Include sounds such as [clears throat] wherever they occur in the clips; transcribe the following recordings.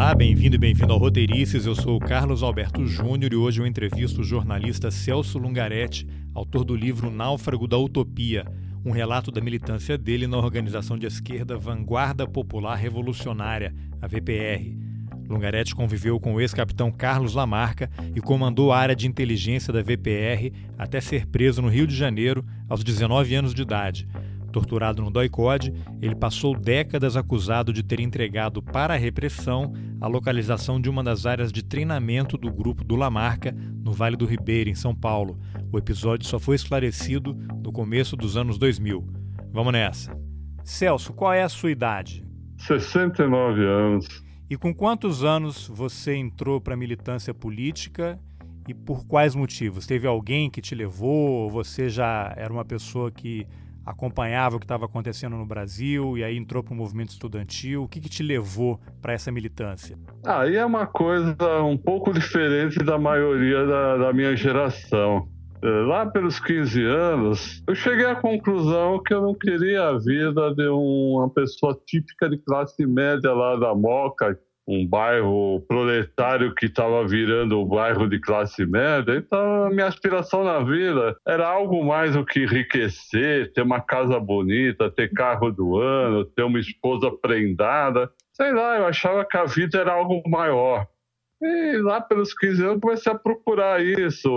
Olá, bem-vindo e bem-vindo ao Roteirices. Eu sou o Carlos Alberto Júnior e hoje eu entrevisto o jornalista Celso Lungaretti, autor do livro Náufrago da Utopia, um relato da militância dele na organização de esquerda Vanguarda Popular Revolucionária, a VPR. Lungaretti conviveu com o ex-capitão Carlos Lamarca e comandou a área de inteligência da VPR até ser preso no Rio de Janeiro aos 19 anos de idade. Torturado no DOI-CODE, ele passou décadas acusado de ter entregado para a repressão a localização de uma das áreas de treinamento do grupo do Lamarca, no Vale do Ribeira, em São Paulo. O episódio só foi esclarecido no começo dos anos 2000. Vamos nessa. Celso, qual é a sua idade? 69 anos. E com quantos anos você entrou para a militância política e por quais motivos? Teve alguém que te levou? Você já era uma pessoa que acompanhava o que estava acontecendo no Brasil e aí entrou para o movimento estudantil? O que, que te levou para essa militância? Aí é uma coisa um pouco diferente da maioria da, da minha geração. É, lá pelos 15 anos, eu cheguei à conclusão que eu não queria a vida de uma pessoa típica de classe média lá da Moca, um bairro proletário que estava virando o um bairro de classe média. Então, a minha aspiração na vida era algo mais do que enriquecer, ter uma casa bonita, ter carro do ano, ter uma esposa prendada. Sei lá, eu achava que a vida era algo maior. E lá pelos 15 anos comecei a procurar isso,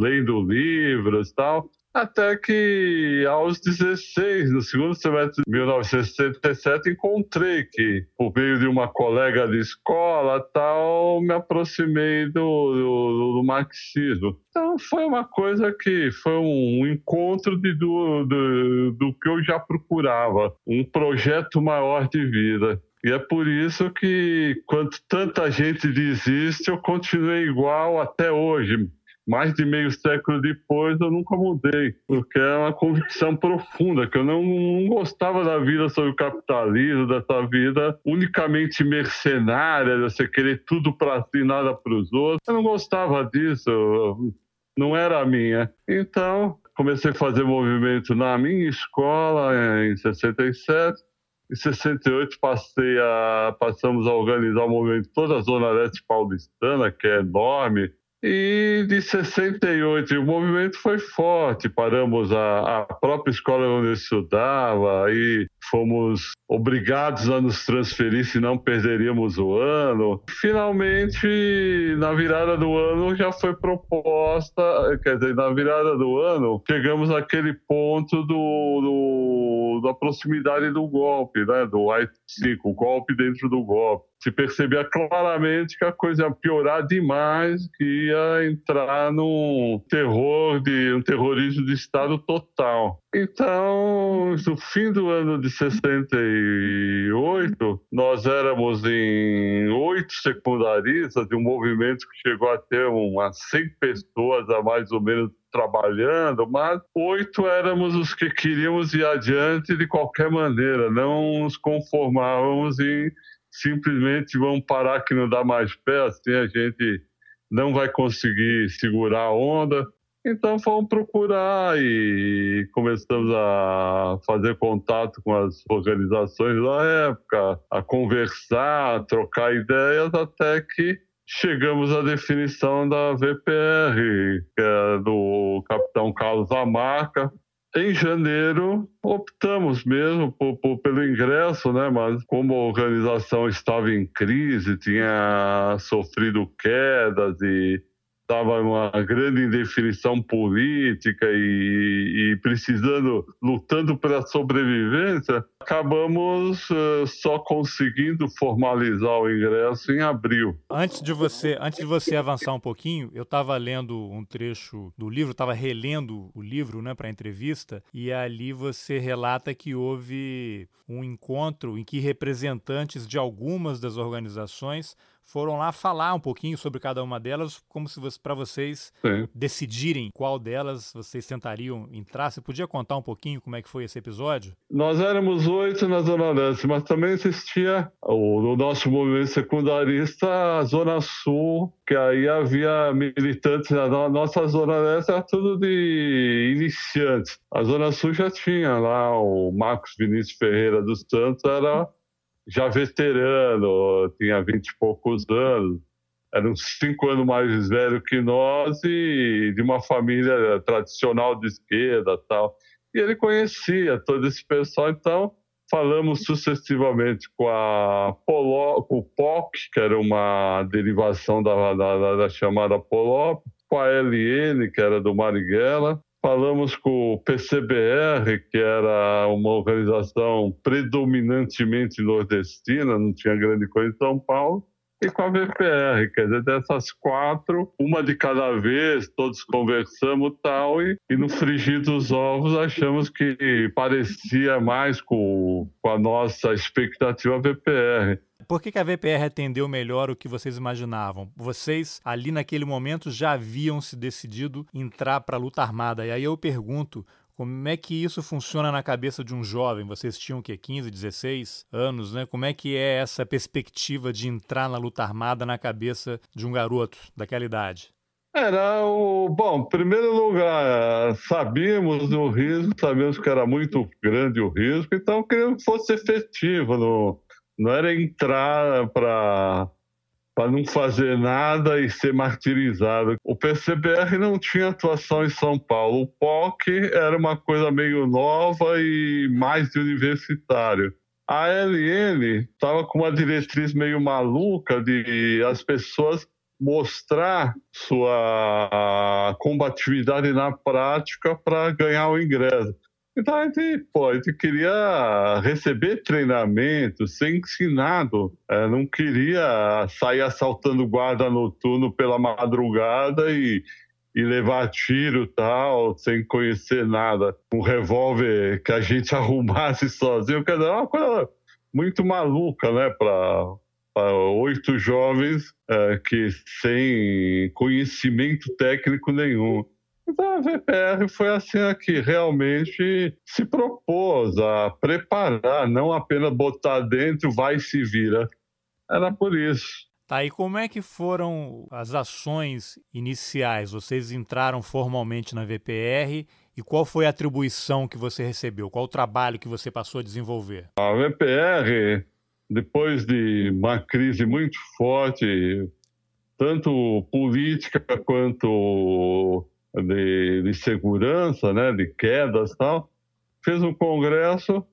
lendo livros e tal. Até que aos 16, no segundo semestre de 1967, encontrei que, por meio de uma colega de escola tal, me aproximei do, do, do marxismo. Então foi uma coisa que foi um encontro de, do, do, do que eu já procurava, um projeto maior de vida. E é por isso que, quando tanta gente desiste, eu continuei igual até hoje. Mais de meio século depois, eu nunca mudei, porque é uma convicção profunda, que eu não, não gostava da vida sobre o capitalismo, dessa vida unicamente mercenária, de você querer tudo para si, nada para os outros. Eu não gostava disso, não era a minha. Então, comecei a fazer movimento na minha escola, em 67, em 68 passei a, passamos a organizar o movimento toda a Zona Leste paulistana, que é enorme. E de 68 o movimento foi forte. Paramos a, a própria escola onde eu estudava e fomos obrigados a nos transferir, senão perderíamos o ano. Finalmente, na virada do ano, já foi proposta, quer dizer, na virada do ano, chegamos àquele ponto do, do da proximidade do golpe, né? do AI-5, o golpe dentro do golpe se percebia claramente que a coisa ia piorar demais, que ia entrar num terror de um terrorismo de Estado total. Então, no fim do ano de 68, nós éramos em oito secundaristas de um movimento que chegou a ter umas 100 pessoas a mais ou menos trabalhando, mas oito éramos os que queríamos ir adiante de qualquer maneira, não nos conformávamos em simplesmente vamos parar que não dá mais pé, assim a gente não vai conseguir segurar a onda. Então fomos procurar e começamos a fazer contato com as organizações da época, a conversar, a trocar ideias, até que chegamos à definição da VPR, que é do capitão Carlos Amarca, em janeiro, optamos mesmo por, por, pelo ingresso, né? mas como a organização estava em crise, tinha sofrido quedas e estava numa grande indefinição política e, e, precisando, lutando pela sobrevivência, acabamos uh, só conseguindo formalizar o ingresso em abril. Antes de você, antes de você avançar um pouquinho, eu estava lendo um trecho do livro, estava relendo o livro, né, para a entrevista, e ali você relata que houve um encontro em que representantes de algumas das organizações foram lá falar um pouquinho sobre cada uma delas, como se para vocês Sim. decidirem qual delas vocês tentariam entrar. Você podia contar um pouquinho como é que foi esse episódio? Nós éramos oito na Zona Leste, mas também existia o, o nosso movimento secundarista, a Zona Sul, que aí havia militantes. A nossa Zona Leste era tudo de iniciantes. A Zona Sul já tinha lá o Marcos Vinícius Ferreira dos Santos, era já veterano, tinha vinte e poucos anos, era uns cinco anos mais velho que nós e de uma família tradicional de esquerda tal. E ele conhecia todo esse pessoal, então falamos sucessivamente com a Polo, com o POC, que era uma derivação da, da, da chamada Polop, com a LN, que era do Marighella, Falamos com o PCBR, que era uma organização predominantemente nordestina, não tinha grande coisa em São Paulo, e com a VPR, quer dizer, dessas quatro, uma de cada vez, todos conversamos tal, e, e no frigir dos ovos achamos que parecia mais com, com a nossa expectativa VPR. Por que, que a VPR atendeu melhor o que vocês imaginavam? Vocês, ali naquele momento, já haviam se decidido entrar para a luta armada. E aí eu pergunto, como é que isso funciona na cabeça de um jovem? Vocês tinham que 15, 16 anos, né? Como é que é essa perspectiva de entrar na luta armada na cabeça de um garoto daquela idade? Era o. Bom, em primeiro lugar, sabíamos do risco, sabíamos que era muito grande o risco, então queríamos que fosse efetivo no, não era entrar para para não fazer nada e ser martirizado. O PCBR não tinha atuação em São Paulo. O POC era uma coisa meio nova e mais universitário. A LN estava com uma diretriz meio maluca de as pessoas mostrar sua combatividade na prática para ganhar o ingresso. Então a gente, pô, a gente queria receber treinamento, ser ensinado, é, não queria sair assaltando guarda noturno pela madrugada e, e levar tiro tal, sem conhecer nada. Um revólver que a gente [laughs] arrumasse sozinho, quer dizer, é uma coisa muito maluca, né, para oito jovens é, que sem conhecimento técnico nenhum. Então a VPR foi assim a que realmente se propôs a preparar, não apenas botar dentro, vai se vira. Era por isso. Tá, e como é que foram as ações iniciais? Vocês entraram formalmente na VPR e qual foi a atribuição que você recebeu? Qual o trabalho que você passou a desenvolver? A VPR, depois de uma crise muito forte, tanto política quanto de, de segurança, né, de quedas e tal, fez um congresso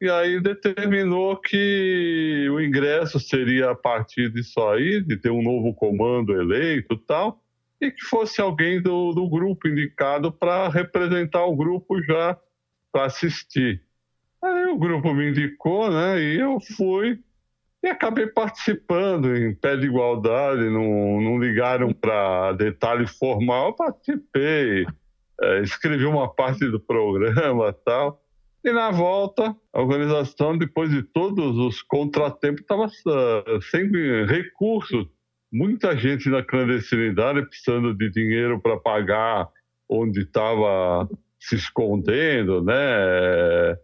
e aí determinou que o ingresso seria a partir disso aí, de ter um novo comando eleito e tal, e que fosse alguém do, do grupo indicado para representar o grupo já para assistir. Aí o grupo me indicou, né, e eu fui e acabei participando em pé de igualdade, não, não ligaram para detalhe formal, eu participei, é, escrevi uma parte do programa tal. E na volta, a organização, depois de todos os contratempos, estava uh, sem recursos. Muita gente na clandestinidade precisando de dinheiro para pagar onde estava se escondendo, né?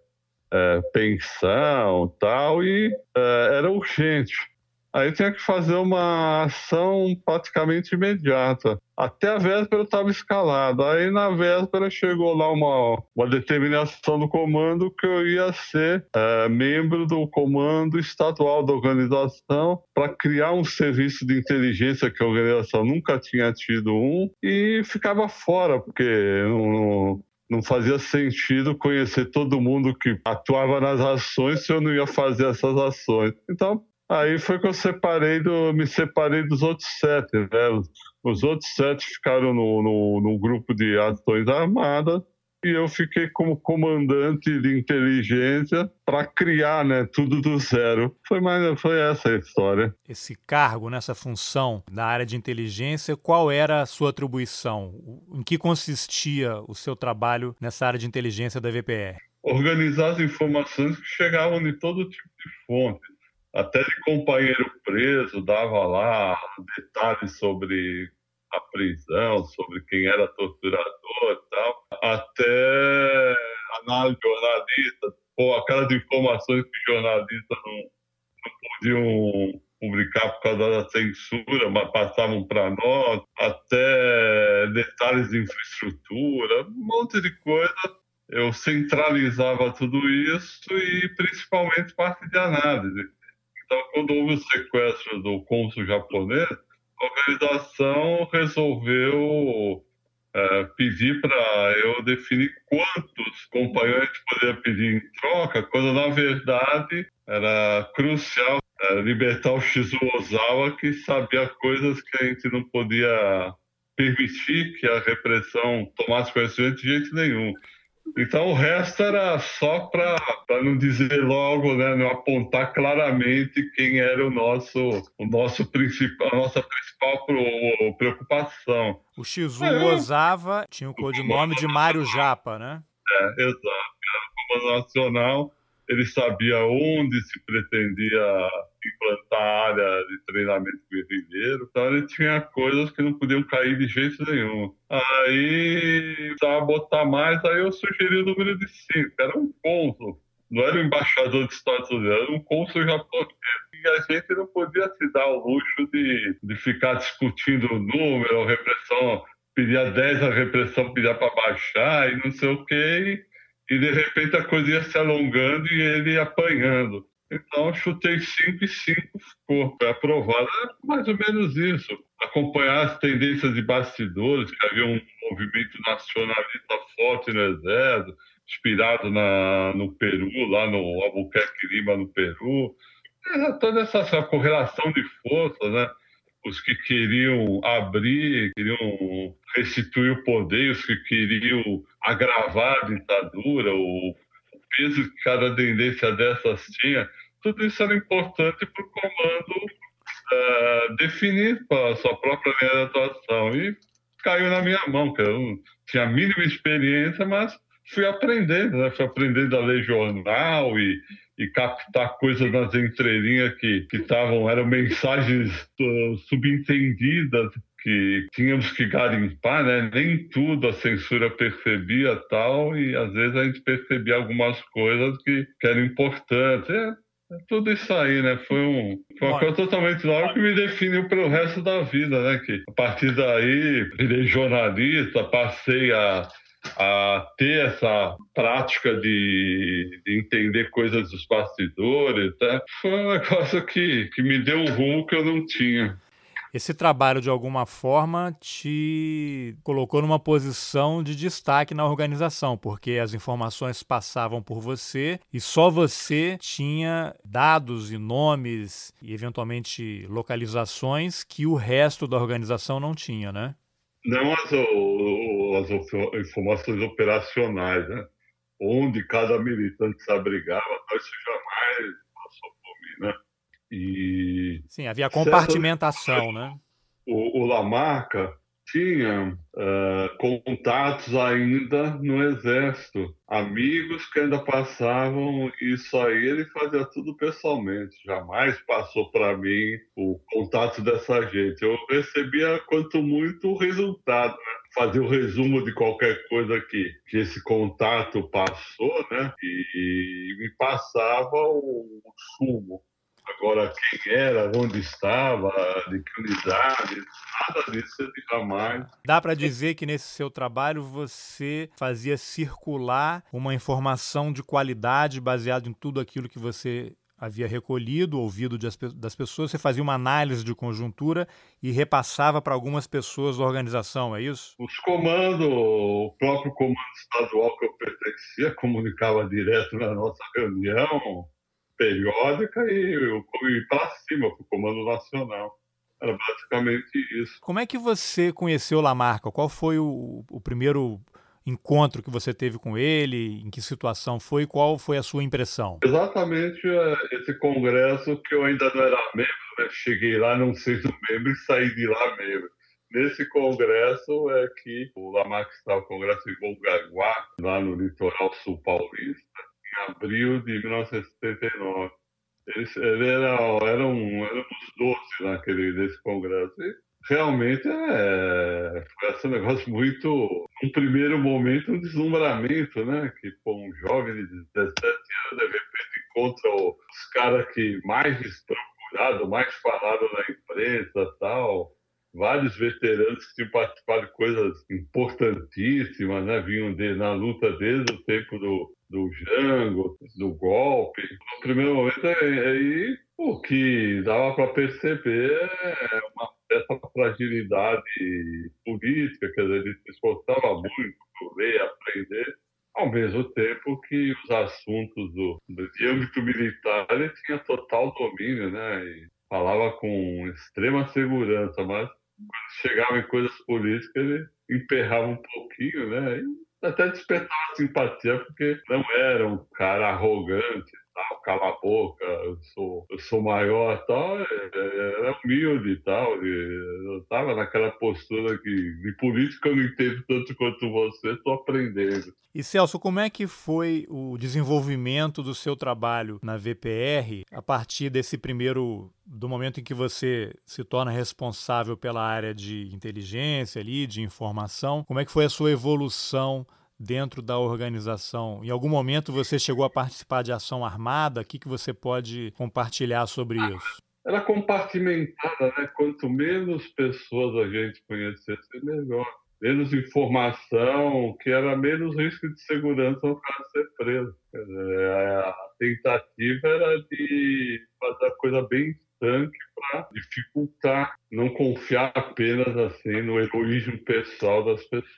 É, pensão tal, e é, era urgente. Aí tinha que fazer uma ação praticamente imediata. Até a véspera estava escalado. Aí na véspera chegou lá uma, uma determinação do comando que eu ia ser é, membro do comando estadual da organização para criar um serviço de inteligência que a organização nunca tinha tido um e ficava fora, porque não, não fazia sentido conhecer todo mundo que atuava nas ações se eu não ia fazer essas ações. Então, Aí foi que eu separei do, me separei dos outros sete, né? Os, os outros sete ficaram no, no, no grupo de ações armadas e eu fiquei como comandante de inteligência para criar né, tudo do zero. Foi, mais, foi essa a história. Esse cargo, nessa função na área de inteligência, qual era a sua atribuição? Em que consistia o seu trabalho nessa área de inteligência da VPR? Organizar as informações que chegavam de todo tipo de fonte. Até de companheiro preso, dava lá detalhes sobre a prisão, sobre quem era torturador e tal, até análise jornalista, ou aquelas informações que jornalistas não, não podiam publicar por causa da censura, mas passavam para nós, até detalhes de infraestrutura, um monte de coisa. Eu centralizava tudo isso e principalmente parte de análise. Então, quando houve o sequestro do cônsul japonês, a organização resolveu é, pedir para eu definir quantos companheiros poderia pedir em troca, quando na verdade era crucial é, libertar o Shizu Ozawa, que sabia coisas que a gente não podia permitir que a repressão tomasse conhecimento de jeito nenhum. Então o resto era só para não dizer logo, né, não apontar claramente quem era o nosso, o nosso principal, a nossa principal preocupação. O Shizu é, Ozawa tinha o codinome de Mário Japa, né? É, exato. Era o comando nacional ele sabia onde se pretendia implantar a área de treinamento guerrilheiro, então ele tinha coisas que não podiam cair de jeito nenhum. Aí, precisava botar mais, aí eu sugeri o número de cinco, era um cônsul, não era o embaixador dos Estados Unidos, era um cônsul japonês. E a gente não podia se dar o luxo de, de ficar discutindo o número, a repressão, pedia 10, a repressão pedia para baixar e não sei o quê e de repente a coisa ia se alongando e ele apanhando. Então chutei 5 e 5 ficou. Foi aprovado. É mais ou menos isso. Acompanhar as tendências de bastidores, que havia um movimento nacionalista forte no Exército, inspirado na, no Peru, lá no Albuquerque Lima, no Peru. É, toda essa, essa correlação de forças, né? os que queriam abrir, queriam restituir o poder, os que queriam agravar a ditadura, o, peso que cada tendência dessas tinha, tudo isso era importante para o comando uh, definir a sua própria linha de atuação. E caiu na minha mão, que eu não tinha a mínima experiência, mas fui aprendendo, né? fui aprendendo a ler jornal e, e captar coisas nas entrelinhas que estavam, eram mensagens uh, subentendidas que tínhamos que garimpar, né? Nem tudo a censura percebia tal, e às vezes a gente percebia algumas coisas que, que eram importantes. É tudo isso aí, né? Foi, um, foi uma coisa totalmente nova que me definiu pelo resto da vida, né? Que a partir daí virei jornalista, passei a a ter essa prática de, de, entender coisas dos bastidores, tá? foi um negócio que, que me deu um rumo que eu não tinha. Esse trabalho, de alguma forma, te colocou numa posição de destaque na organização, porque as informações passavam por você e só você tinha dados e nomes e, eventualmente, localizações que o resto da organização não tinha, né? Não as, as informações operacionais, né? Onde cada militante se abrigava, isso jamais passou por mim, né? E Sim, havia compartimentação, né? O, o Lamarca tinha uh, contatos ainda no exército, amigos que ainda passavam isso aí ele fazia tudo pessoalmente, jamais passou para mim o contato dessa gente. Eu recebia quanto muito o resultado, né? fazer o resumo de qualquer coisa que, que esse contato passou, né? E, e me passava o, o sumo. Agora, quem era, onde estava, de que unidade, nada disso ele jamais. Dá para dizer que nesse seu trabalho você fazia circular uma informação de qualidade baseada em tudo aquilo que você havia recolhido, ouvido das pessoas, você fazia uma análise de conjuntura e repassava para algumas pessoas da organização, é isso? Os comandos, o próprio comando estadual que eu pertencia, comunicava direto na nossa reunião, periódica e eu fui para cima, para o Comando Nacional. Era basicamente isso. Como é que você conheceu Lamarca? Qual foi o, o primeiro encontro que você teve com ele? Em que situação foi? Qual foi a sua impressão? Exatamente é, esse congresso que eu ainda não era membro, né? cheguei lá não sendo membro e saí de lá membro. Nesse congresso é que o Lamarck estava no congresso em Bongaguá, lá no litoral sul paulista, abril de 1979. Ele, ele era, era era um dos doze naquele, nesse congresso. E realmente é, foi assim, um negócio muito. Um primeiro momento, um deslumbramento, né? Que pô, um jovem de 17 anos, de repente, encontra os caras que mais procurado, mais falado na imprensa tal vários veteranos que tinham participado de coisas importantíssimas, né? Vinham de, na luta desde o tempo do, do Jango, do golpe. No primeiro momento, aí o que dava para perceber é uma certa fragilidade política, quer dizer, ele se esforçava muito por ler, aprender, ao mesmo tempo que os assuntos do, do de âmbito militar ele tinha total domínio, né? E falava com extrema segurança, mas quando chegava em coisas políticas, ele emperrava um pouquinho, né? E até despertava simpatia, porque não era um cara arrogante, tal, cala a boca, eu sou, eu sou maior tal, é, é, era humilde e tal. Eu estava naquela postura que de política eu não entendo tanto quanto você, estou aprendendo. E Celso, como é que foi o desenvolvimento do seu trabalho na VPR a partir desse primeiro do momento em que você se torna responsável pela área de inteligência ali, de informação? Como é que foi a sua evolução dentro da organização? Em algum momento você chegou a participar de ação armada? O que, que você pode compartilhar sobre isso? Era compartimentada, né? Quanto menos pessoas a gente conhecesse, melhor. Menos informação, que era menos risco de segurança caso de ser preso. a tentativa era de fazer a coisa bem estanque para dificultar, não confiar apenas assim no egoísmo pessoal das pessoas.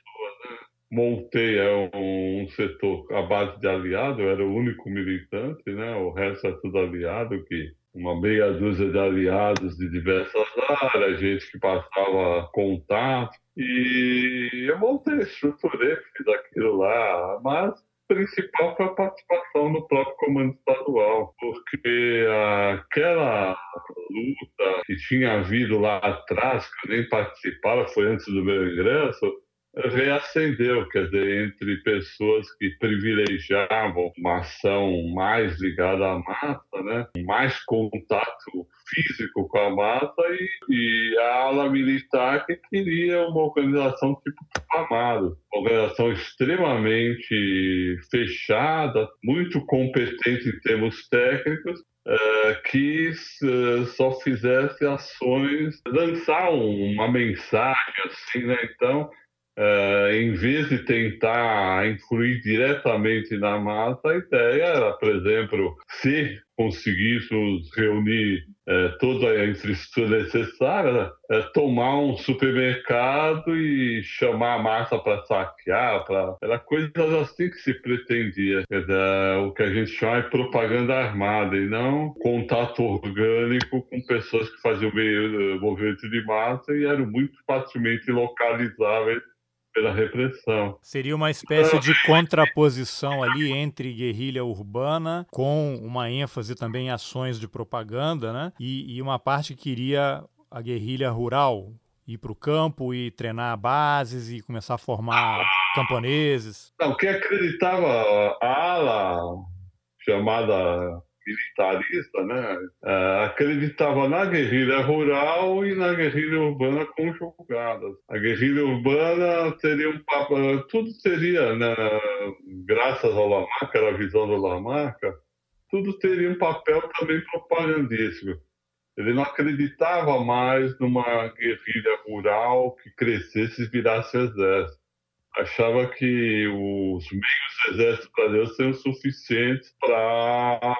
Né? Montei é um, setor à base de aliado, eu era o único militante, né? o resto é tudo aliado, que uma meia dúzia de aliados de diversas áreas, gente que passava contato, e eu montei, estruturei, fiz aquilo lá, mas principal foi a participação no próprio comando estadual, porque aquela luta que tinha havido lá atrás, que eu nem participava, foi antes do meu ingresso, reacendeu, quer dizer, entre pessoas que privilegiavam uma ação mais ligada à massa, né? mais contato físico com a massa e, e a ala militar que queria uma organização tipo Amado, uma organização extremamente fechada, muito competente em termos técnicos, Uh, que uh, só fizesse ações, lançar uma mensagem assim, né? Então, Uh, em vez de tentar influir diretamente na massa, a ideia era, por exemplo, se conseguíssemos reunir uh, toda a infraestrutura necessária, uh, tomar um supermercado e chamar a massa para saquear, pra... era coisas assim que se pretendia. Dizer, o que a gente chama de propaganda armada e não contato orgânico com pessoas que faziam meio movimento de massa e eram muito facilmente localizáveis pela repressão. Seria uma espécie de contraposição ali entre guerrilha urbana, com uma ênfase também em ações de propaganda, né? E, e uma parte que queria a guerrilha rural, ir para o campo e treinar bases e começar a formar camponeses. Não, quem acreditava a ala chamada militarista, né, é, acreditava na guerrilha rural e na guerrilha urbana conjugadas. A guerrilha urbana teria um papo, tudo seria, né, graças ao Lamarca, a visão do Lamarca, tudo teria um papel também propagandístico. Ele não acreditava mais numa guerrilha rural que crescesse e virasse exército. Achava que os meios do exército brasileiro seriam suficientes para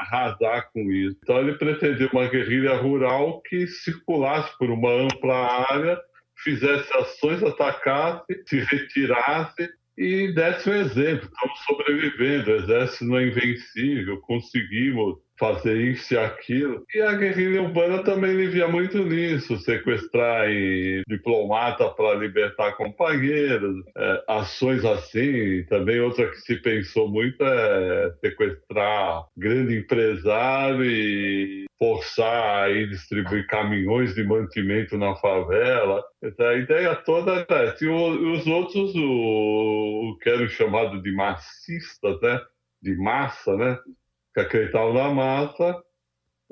arrasar com isso. Então ele pretendeu uma guerrilha rural que circulasse por uma ampla área, fizesse ações, atacasse, se retirasse e desse um exemplo. Estamos sobrevivendo, o exército não é invencível, conseguimos fazer isso e aquilo. E a guerrilha urbana também ele via muito nisso, sequestrar diplomata para libertar companheiros, é, ações assim. Também outra que se pensou muito é sequestrar grande empresário e forçar a distribuir caminhões de mantimento na favela. Então, a ideia toda é essa. E os outros, o, o que eram chamados de massistas, né? de massa, né? Que acreditavam na massa,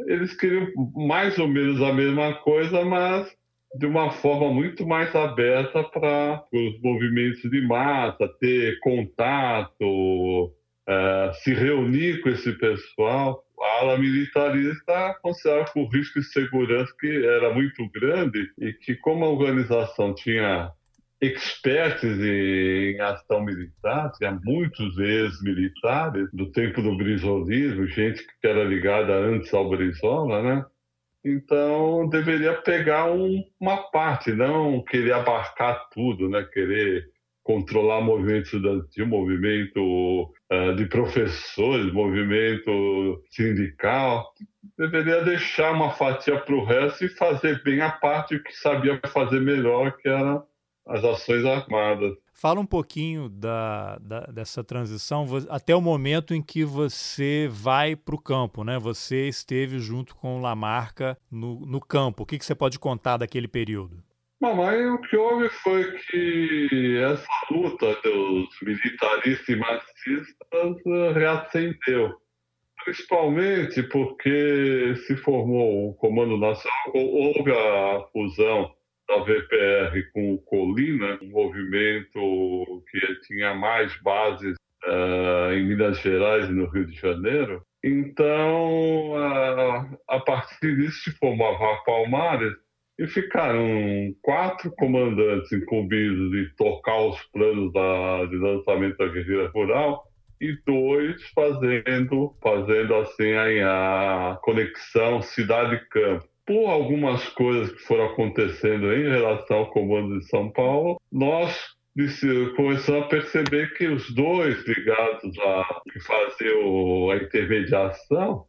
eles queriam mais ou menos a mesma coisa, mas de uma forma muito mais aberta para os movimentos de massa, ter contato, é, se reunir com esse pessoal. A ala militarista considerava que o risco de segurança que era muito grande e que como a organização tinha experts em ação militar, tinha muitos ex-militares do tempo do brisolismo, gente que era ligada antes ao Brizola, né? Então deveria pegar um, uma parte, não querer abarcar tudo, né? Querer controlar movimento estudantil, movimento uh, de professores, movimento sindical. Deveria deixar uma fatia para o resto e fazer bem a parte que sabia fazer melhor, que era as ações armadas. Fala um pouquinho da, da, dessa transição até o momento em que você vai para o campo, né? Você esteve junto com Lamarca no, no campo. O que, que você pode contar daquele período? Mamãe, o que houve foi que essa luta dos militaristas e marxistas eh, reacendeu. Principalmente porque se formou o Comando Nacional, houve a fusão da VPR com o Colina, um movimento que tinha mais bases uh, em Minas Gerais e no Rio de Janeiro. Então, uh, a partir disso se formava a Palmares e ficaram quatro comandantes incumbidos de tocar os planos da, de lançamento da guerrilha rural e dois fazendo, fazendo assim a, a conexão cidade-campo por algumas coisas que foram acontecendo em relação ao comando de São Paulo, nós começamos a perceber que os dois ligados a faziam a intermediação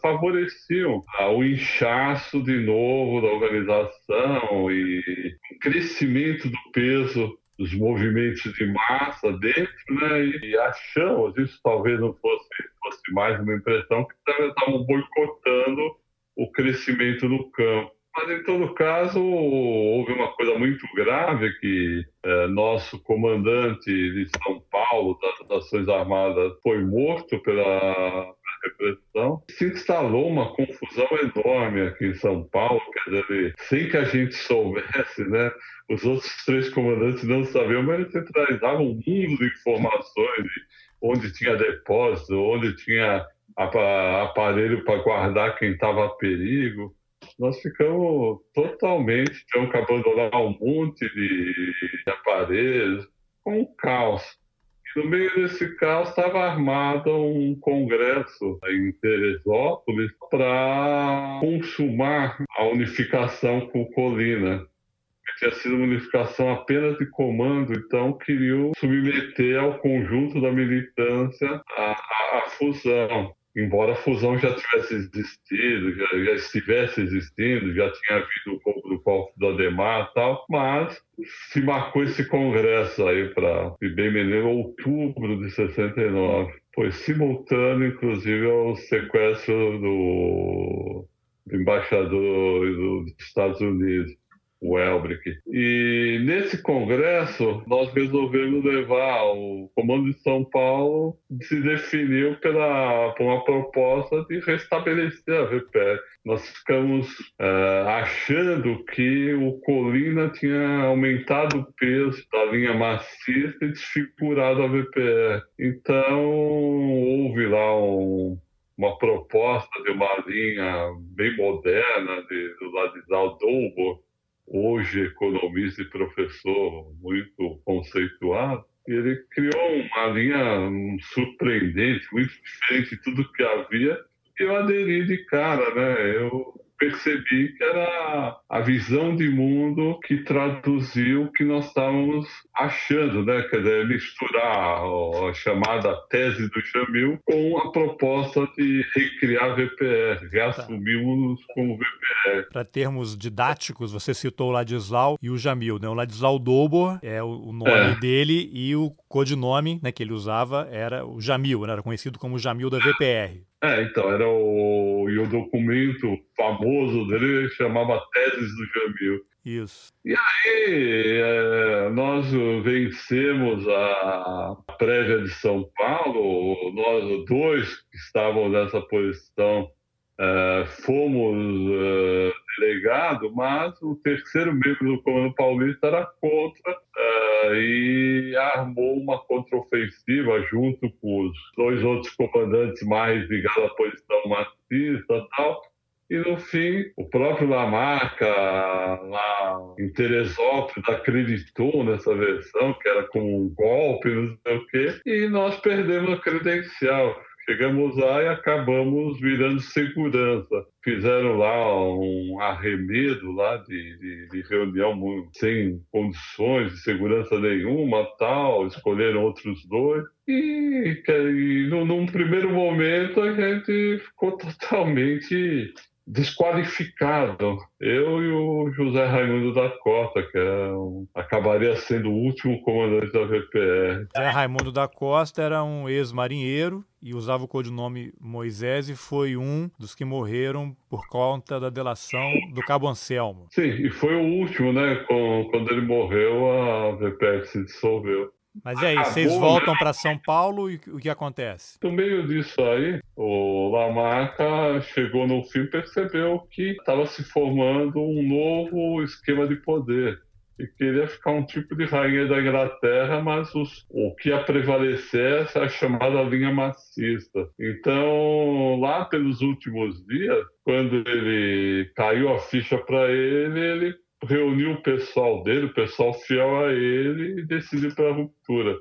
favoreciam o inchaço de novo da organização e o crescimento do peso dos movimentos de massa dentro, né? E achamos, isso talvez não fosse, fosse mais uma impressão, que estavam boicotando o crescimento no campo. Mas, em todo caso, houve uma coisa muito grave que é, nosso comandante de São Paulo, das Ações Armadas, foi morto pela repressão. Se instalou uma confusão enorme aqui em São Paulo, quer dizer, sem que a gente soubesse, né? Os outros três comandantes não sabiam, mas eles centralizavam um mundo de informações, onde tinha depósito, onde tinha aparelho para guardar quem estava a perigo. Nós ficamos totalmente, tivemos que abandonar um monte de aparelhos, com um caos. E no meio desse caos estava armado um congresso em Teresópolis para consumar a unificação com Colina tinha sido uma unificação apenas de comando, então queriam submeter ao conjunto da militância a, a, a fusão embora a fusão já tivesse existido, já, já estivesse existindo, já tinha havido o pouco do Cofre do Ademar e tal, mas se marcou esse congresso aí para, bem me lembro, outubro de 69. Foi simultâneo, inclusive, ao sequestro do, do embaixador dos Estados Unidos o Elbrick. E nesse congresso, nós resolvemos levar o Comando de São Paulo, se definiu pela, por uma proposta de restabelecer a VPR. Nós ficamos uh, achando que o Colina tinha aumentado o peso da linha maciça e desfigurado a VPR. Então, houve lá um, uma proposta de uma linha bem moderna de, do Ladislau Dolbo, hoje economista e professor muito conceituado, ele criou uma linha surpreendente, muito diferente de tudo que havia, eu aderi de cara, né? Eu percebi que era a visão de mundo que traduziu o que nós estávamos achando, né? Quer dizer, misturar a chamada tese do Jamil com a proposta de recriar VPR, reassumimos tá. como VPR. Para termos didáticos, você citou o Ladislau e o Jamil, né? O Ladislau Dobor é o nome é. dele e o codinome né, que ele usava era o Jamil, né? era conhecido como Jamil da VPR. É, então, era o, e o documento famoso dele chamava Teses do Jamil. Isso. E aí, é, nós vencemos a prévia de São Paulo, nós dois que estavam nessa posição é, fomos é, delegado, mas o terceiro membro do Comando Paulista era contra uh, e armou uma contraofensiva junto com os dois outros comandantes mais ligados à posição marxista e tal. E no fim, o próprio Lamarca, lá em Teresópolis, acreditou nessa versão, que era como um golpe, não sei o quê, e nós perdemos a credencial. Chegamos lá e acabamos virando segurança. Fizeram lá um arremedo lá de, de, de reunião sem condições de segurança nenhuma, tal. Escolheram outros dois. E, e num primeiro momento a gente ficou [laughs] totalmente desqualificado. Eu e o José Raimundo da Costa, que é um, acabaria sendo o último comandante da VPR. José Raimundo da Costa era um ex-marinheiro e usava o codinome Moisés e foi um dos que morreram por conta da delação do Cabo Anselmo. Sim, e foi o último, né? Quando ele morreu, a VPR se dissolveu. Mas e aí, vocês voltam né? para São Paulo e o que acontece? No meio disso aí, o Lamarca chegou no fim e percebeu que estava se formando um novo esquema de poder e queria ficar um tipo de rainha da Inglaterra, mas os, o que ia prevalecer é a chamada linha marxista. Então, lá pelos últimos dias, quando ele caiu a ficha para ele, ele reuniu o pessoal dele, o pessoal fiel a ele, e decidiu para a ruptura.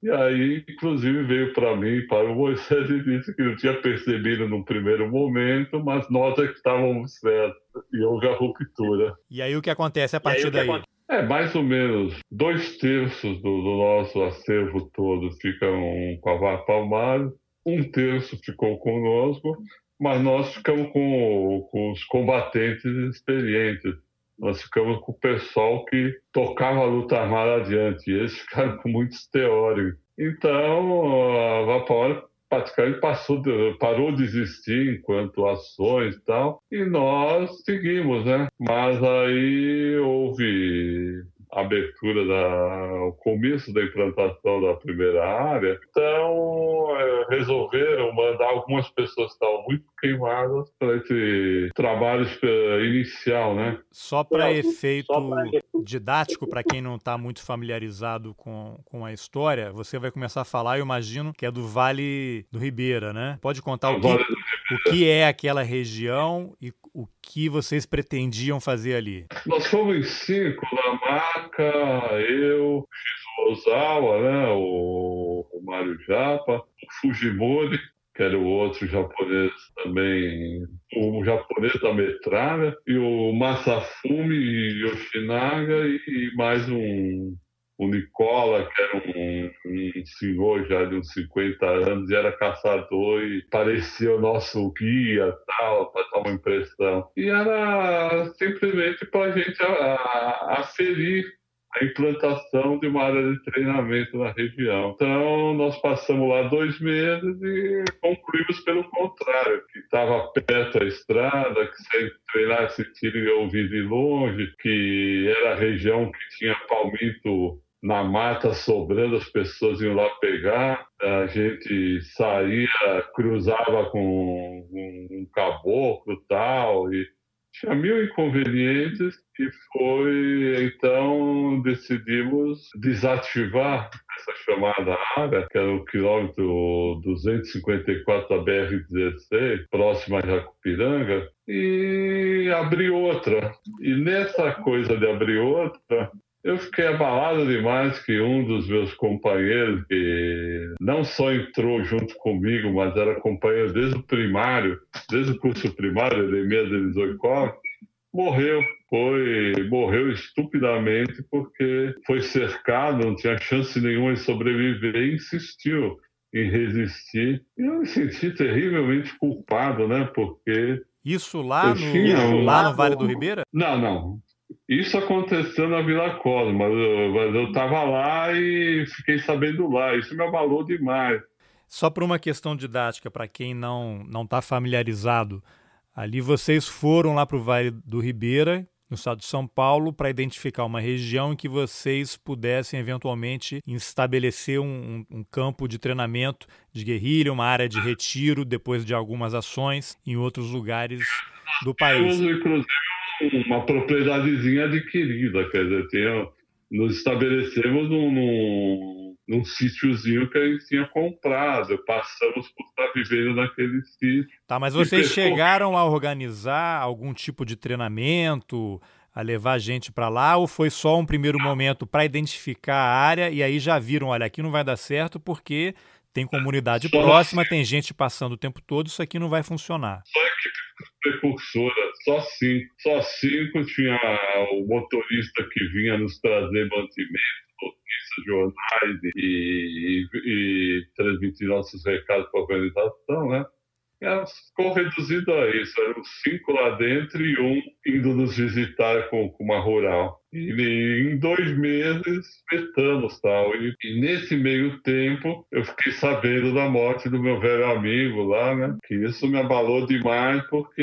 E aí, inclusive, veio para mim, para o Moisés, e disse que não tinha percebido no primeiro momento, mas nós é que estávamos certos, e houve a ruptura. E aí o que acontece a partir daí? É, mais ou menos dois terços do, do nosso acervo todo ficam com a VAR Palmares, um terço ficou conosco, mas nós ficamos com, com os combatentes experientes nós ficamos com o pessoal que tocava a luta armada adiante. E eles [laughs] ficaram com muitos teóricos. Então, a Vapor praticamente passou parou de existir enquanto ações e tal, e nós seguimos, né? Mas aí houve abertura da o começo da implantação da primeira área, então é, resolveram mandar algumas pessoas que estavam muito queimadas para esse trabalho inicial, né? Só para efeito didático, para quem não está muito familiarizado com, com a história, você vai começar a falar, eu imagino, que é do Vale do Ribeira, né? Pode contar o que, o que é aquela região e o que vocês pretendiam fazer ali? Nós fomos em cinco, Lamaca, eu, Shizu Ozawa, né, o, o Mário Japa, o Fujimori, que era o outro japonês também, o japonês da metralha, e o Masafumi Yoshinaga e mais um o Nicola, que era um, um, senhor já de uns 50 anos e era caçador e parecia o nosso guia, tal, para dar uma impressão. E era simplesmente para a gente aferir a implantação de uma área de treinamento na região. Então, nós passamos lá dois meses e concluímos pelo contrário, que estava perto da estrada, que se treinasse tiro e ouvir de longe, que era a região que tinha palmito na mata sobrando, as pessoas iam lá pegar, a gente saía, cruzava com um, caboclo tal, e tinha mil inconvenientes e foi, então, decidimos desativar essa chamada área, que era o quilômetro 254 da BR-16, próxima a Jacupiranga, e abrir outra. E nessa coisa de abrir outra, eu fiquei abalado demais que um dos meus companheiros, que não só entrou junto comigo, mas era companheiro desde o primário, desde o curso primário, Edemias Elizoikov, morreu. Foi, morreu estupidamente porque foi cercado, não tinha chance nenhuma de sobreviver e insistiu em resistir. E eu me senti terrivelmente culpado, né? Porque. Isso lá, no, lá no Vale do Ribeira? Não, não. Isso aconteceu na Vila Cosma, mas eu estava lá e fiquei sabendo lá. Isso me abalou demais. Só por uma questão didática, para quem não não está familiarizado, ali vocês foram lá para o Vale do Ribeira, no estado de São Paulo, para identificar uma região em que vocês pudessem eventualmente estabelecer um, um, campo de treinamento de guerrilha, uma área de retiro depois de algumas ações em outros lugares do país. Inclusive uma propriedadezinha adquirida, quer dizer, tem, nos estabelecemos num, num, num sítiozinho que a gente tinha comprado, passamos por estar vivendo naquele sítio. Tá, mas vocês chegaram a organizar algum tipo de treinamento, a levar gente para lá, ou foi só um primeiro momento para identificar a área e aí já viram, olha, aqui não vai dar certo porque tem comunidade só próxima, tem gente passando o tempo todo, isso aqui não vai funcionar. Só equipe precursora, só cinco. Só cinco tinha o motorista que vinha nos trazer mantimento, notícias, jornais e, e, e transmitir nossos recados para a organização, né? Ficou reduzido a isso. Eram cinco lá dentro e um indo nos visitar com, com uma rural. E em dois meses fetamos tal. E, e, nesse meio tempo eu fiquei sabendo da morte do meu velho amigo lá, né? Que isso me abalou demais porque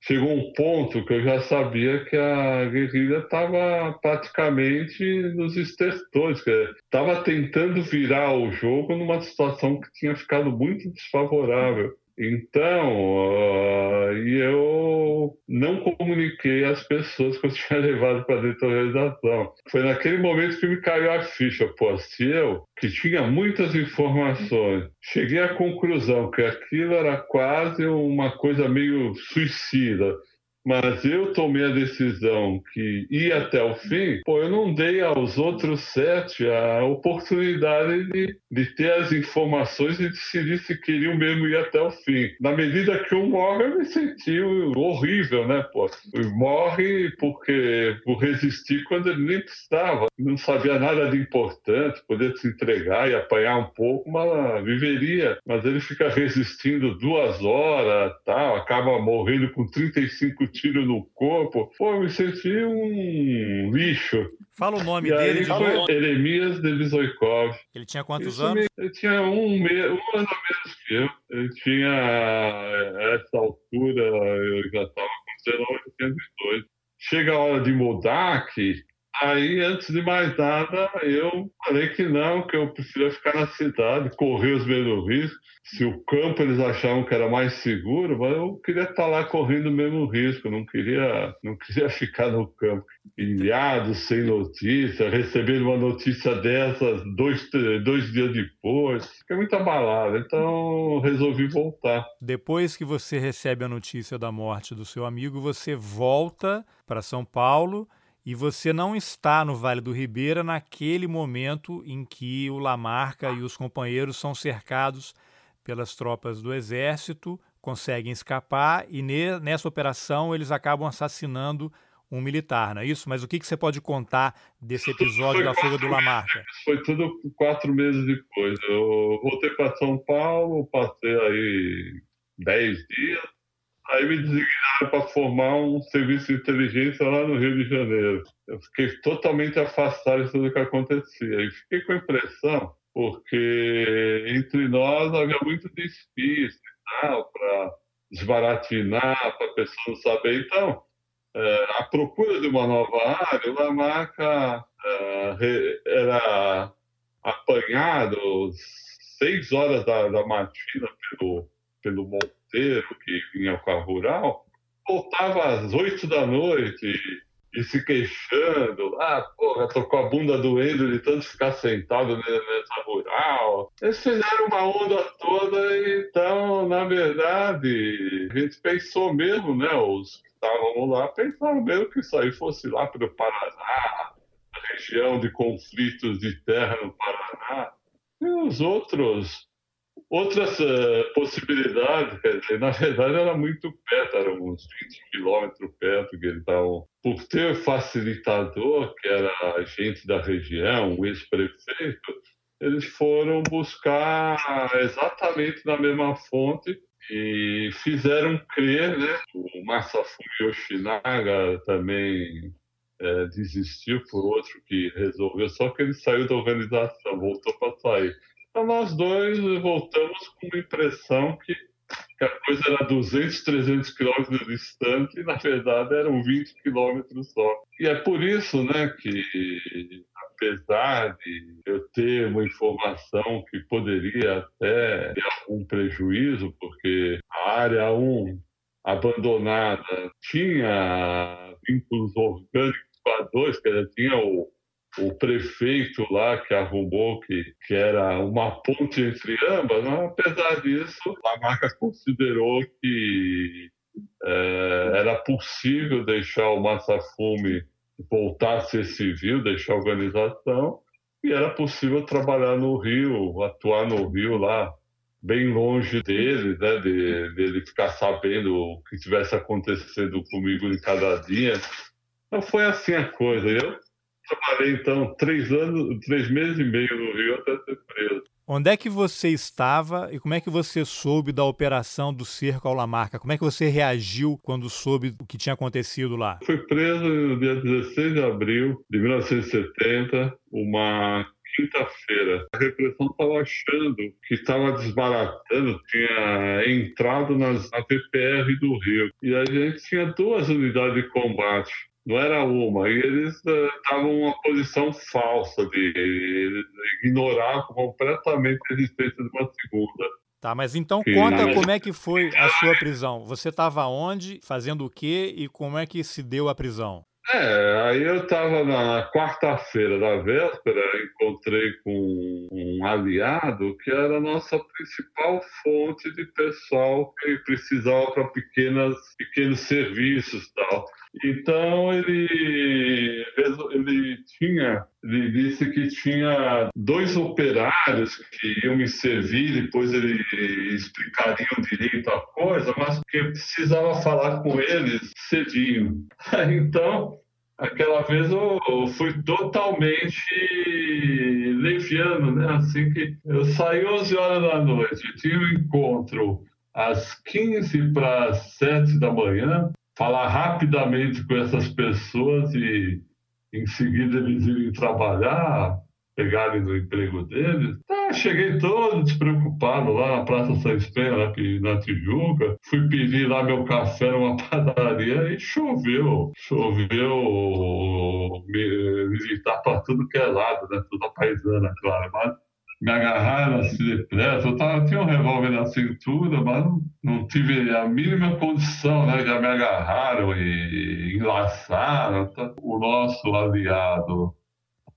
chegou um ponto que eu já sabia que a guerrilha estava praticamente nos estertores, estava tentando virar o jogo numa situação que tinha ficado muito desfavorável. Então, uh, eu não comuniquei às pessoas que eu tinha [laughs] levado para da organização. Foi naquele momento que me caiu a ficha. Pô, se eu, que tinha muitas informações, cheguei à conclusão que aquilo era quase uma coisa meio suicida mas eu tomei a decisão que ia até o fim, pô, eu não dei aos outros sete a oportunidade de, de ter as informações e decidir se queriam mesmo ir até o fim. Na medida que um morre, eu me senti horrível, né, pô? Morre porque por resistir quando ele nem precisava, não sabia nada de importante, poder se entregar e apanhar um pouco, mas viveria. Mas ele fica resistindo duas horas, tal, acaba morrendo com 35 tiro no corpo. Pô, me senti um lixo. Fala o nome e dele. Aí foi Eremias Devisoikov. Ele tinha quantos Isso anos? ele tinha um, me... um ano menos que eu. Ele tinha, essa altura, eu já estava com 1902. Chega a hora de mudar, que Aí, antes de mais nada, eu falei que não, que eu preferia ficar na cidade, correr os mesmos riscos. Se o campo eles achavam que era mais seguro, mas eu queria estar lá correndo o mesmo risco, não queria, não queria [laughs] ficar no campo. Ilhado, sem notícia, recebendo uma notícia dessas dois, dois dias depois. Fiquei muito abalado, então resolvi voltar. Depois que você recebe a notícia da morte do seu amigo, você volta para São Paulo e você não está no Vale do Ribeira naquele momento em que o Lamarca e os companheiros são cercados pelas tropas do exército, conseguem escapar e nessa operação eles acabam assassinando um militar, não é isso? Mas o que, que você pode contar desse episódio da fuga do Lamarca? Foi tudo quatro meses depois. Eu voltei para São Paulo, passei aí dez dias, Aí me designaram para formar um serviço de inteligência lá no Rio de Janeiro. Eu fiquei totalmente afastado de tudo o que acontecia. E fiquei com a impressão, porque entre nós havia muito despiste e tal, para desbaratinar, para a pessoa não saber. Então, é, a procura de uma nova área, o Lamarca é, era apanhado seis horas da, da matina pelo, pelo Monteiro, que vinha com a rural, voltava às oito da noite e, se queixando. Ah, porra, tô com a bunda doendo de tanto ficar sentado nessa rural. Eles fizeram uma onda toda, então, na verdade, a gente pensou mesmo, né? Os que estavam lá pensaram mesmo que isso aí fosse lá pelo Paraná, região de conflitos de terra no Paraná, e os outros outras uh, possibilidades, quer dizer, na verdade era muito perto, era uns 20 quilômetros perto que eles estavam. Por ter facilitador, que era gente da região, o ex-prefeito, eles foram buscar exatamente na mesma fonte e fizeram crer, né? O Masafumi Yoshinaga também é, desistiu por outro que resolveu, só que ele saiu da organização, voltou para sair. Então nós dois voltamos com a impressão que, que, a coisa era 200, 300 quilômetros distante e na verdade eram 20 quilômetros só. E é por isso né, que apesar de eu ter uma informação que poderia até ter algum prejuízo, porque a área 1 abandonada tinha vínculos orgânicos com a 2, que tinha o, o prefeito lá que arrumou que, que era uma ponte entre ambas, mas apesar disso, a marca considerou que é, era possível deixar o Massafume voltar a ser civil, deixar a organização, e era possível trabalhar no Rio, atuar no Rio lá, bem longe dele, né, de, de ele ficar sabendo o que estivesse acontecendo comigo em cada dia. Então foi assim a coisa. Eu trabalhei então três anos, três meses e meio no Rio até ser preso. Onde é que você estava e como é que você soube da operação do cerco ao Lamarca? Como é que você reagiu quando soube o que tinha acontecido lá? Fui preso no dia 16 de abril de 1970, uma quinta-feira. A repressão estava achando que estava desbaratando, tinha entrado nas, na PPR do Rio. E a gente tinha duas unidades de combate não era uma. E eles estavam uh, uma posição falsa de, de ignorar completamente a existência de uma segunda. Tá, mas então conta como é que foi a sua prisão. Você estava onde, fazendo o quê e como é que se deu a prisão? É, aí eu estava na quarta-feira da véspera, encontrei com um aliado que era a nossa principal fonte de pessoal que precisava para pequenas pequenos serviços tal. Então ele, ele tinha, ele disse que tinha dois operários que iam me servir, depois ele explicariam direito a coisa, mas que precisava falar com eles cedinho. [laughs] Então, aquela vez eu, fui totalmente leviano, né? Assim que eu saí 11 horas da noite, tinha um encontro às 15 para 7 da manhã, falar rapidamente com essas pessoas e em seguida eles irem trabalhar, pegarem no emprego deles. Tá, cheguei todo despreocupado lá na Praça São Espera, na Tijuca. Fui pedir lá meu café numa [laughs] padaria e choveu. Choveu militar para tudo que é lado, né? Toda paisana, claro. Mas me agarraram assim depressa. Eu tava, tinha um revólver na cintura, mas não, não tive a mínima condição, né? Já me agarraram e enlaçaram. Tá? O nosso aliado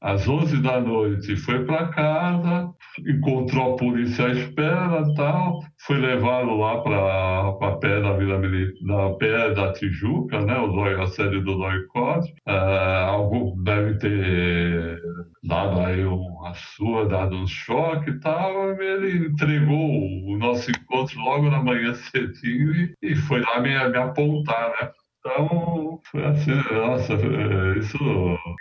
às 11 da noite, foi para casa, encontrou a polícia à espera tal, foi levado lá para pé da Vila Militar, pé da Tijuca, né, o dói, a sede do. Uh, é, algum deve ter dado aí uma sua, dado um choque e tal, ele entregou o nosso encontro logo na manhã cedinho e, e foi lá me, me apontar, né? Então, foi assim, nossa, é, isso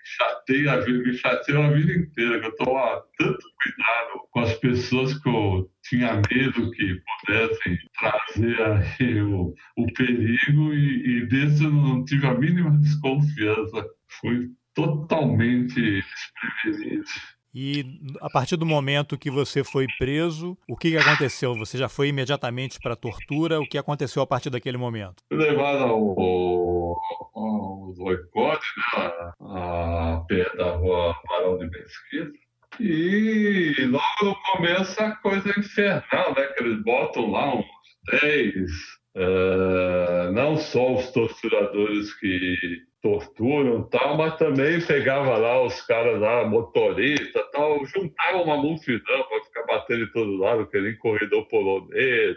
chateia a vida, me chateia a vida inteira, que eu tomava tanto cuidado com as pessoas que eu tinha medo que pudessem trazer aí o, o perigo e, e desse eu não tive a mínima desconfiança. Fui totalmente desprevenido. E a partir do momento que você foi preso, o que aconteceu? Você já foi imediatamente para a tortura? O que aconteceu a partir daquele momento? Levado ao, ao boicote, né, a pé da rua Barão de Mesquita. E logo no começo a coisa é infernal, né? Que eles botam lá uns 10, uh, não só os torturadores que torturam tal, mas também pegava lá os caras lá, motorista tal, juntava uma multidão para ficar batendo em todo lado, querendo corredor polonês,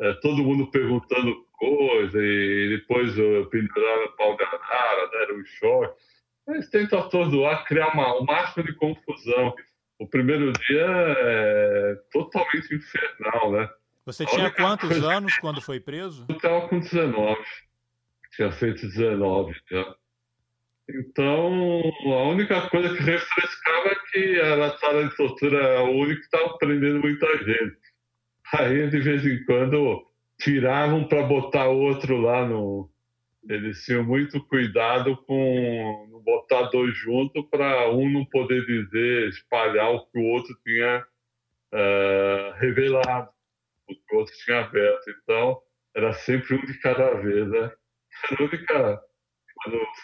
é, todo mundo perguntando coisa, e depois pendurava pau de arara, deram um choque. Eles tentam atordoar, criar uma, o máximo de confusão. O primeiro dia é totalmente infernal, né? Você tinha quantos coisa... anos quando foi preso? Eu estava com 19. Tinha feito 19 já. Então, a única coisa que refrescava é que a sala de tortura era o único que estava prendendo muita gente. Aí, de vez em quando, tiravam para botar outro lá no. Eles tinham muito cuidado com botar dois juntos para um não poder dizer, espalhar o que o outro tinha uh, revelado, o que o outro tinha aberto. Então, era sempre um de cada vez, né? A única.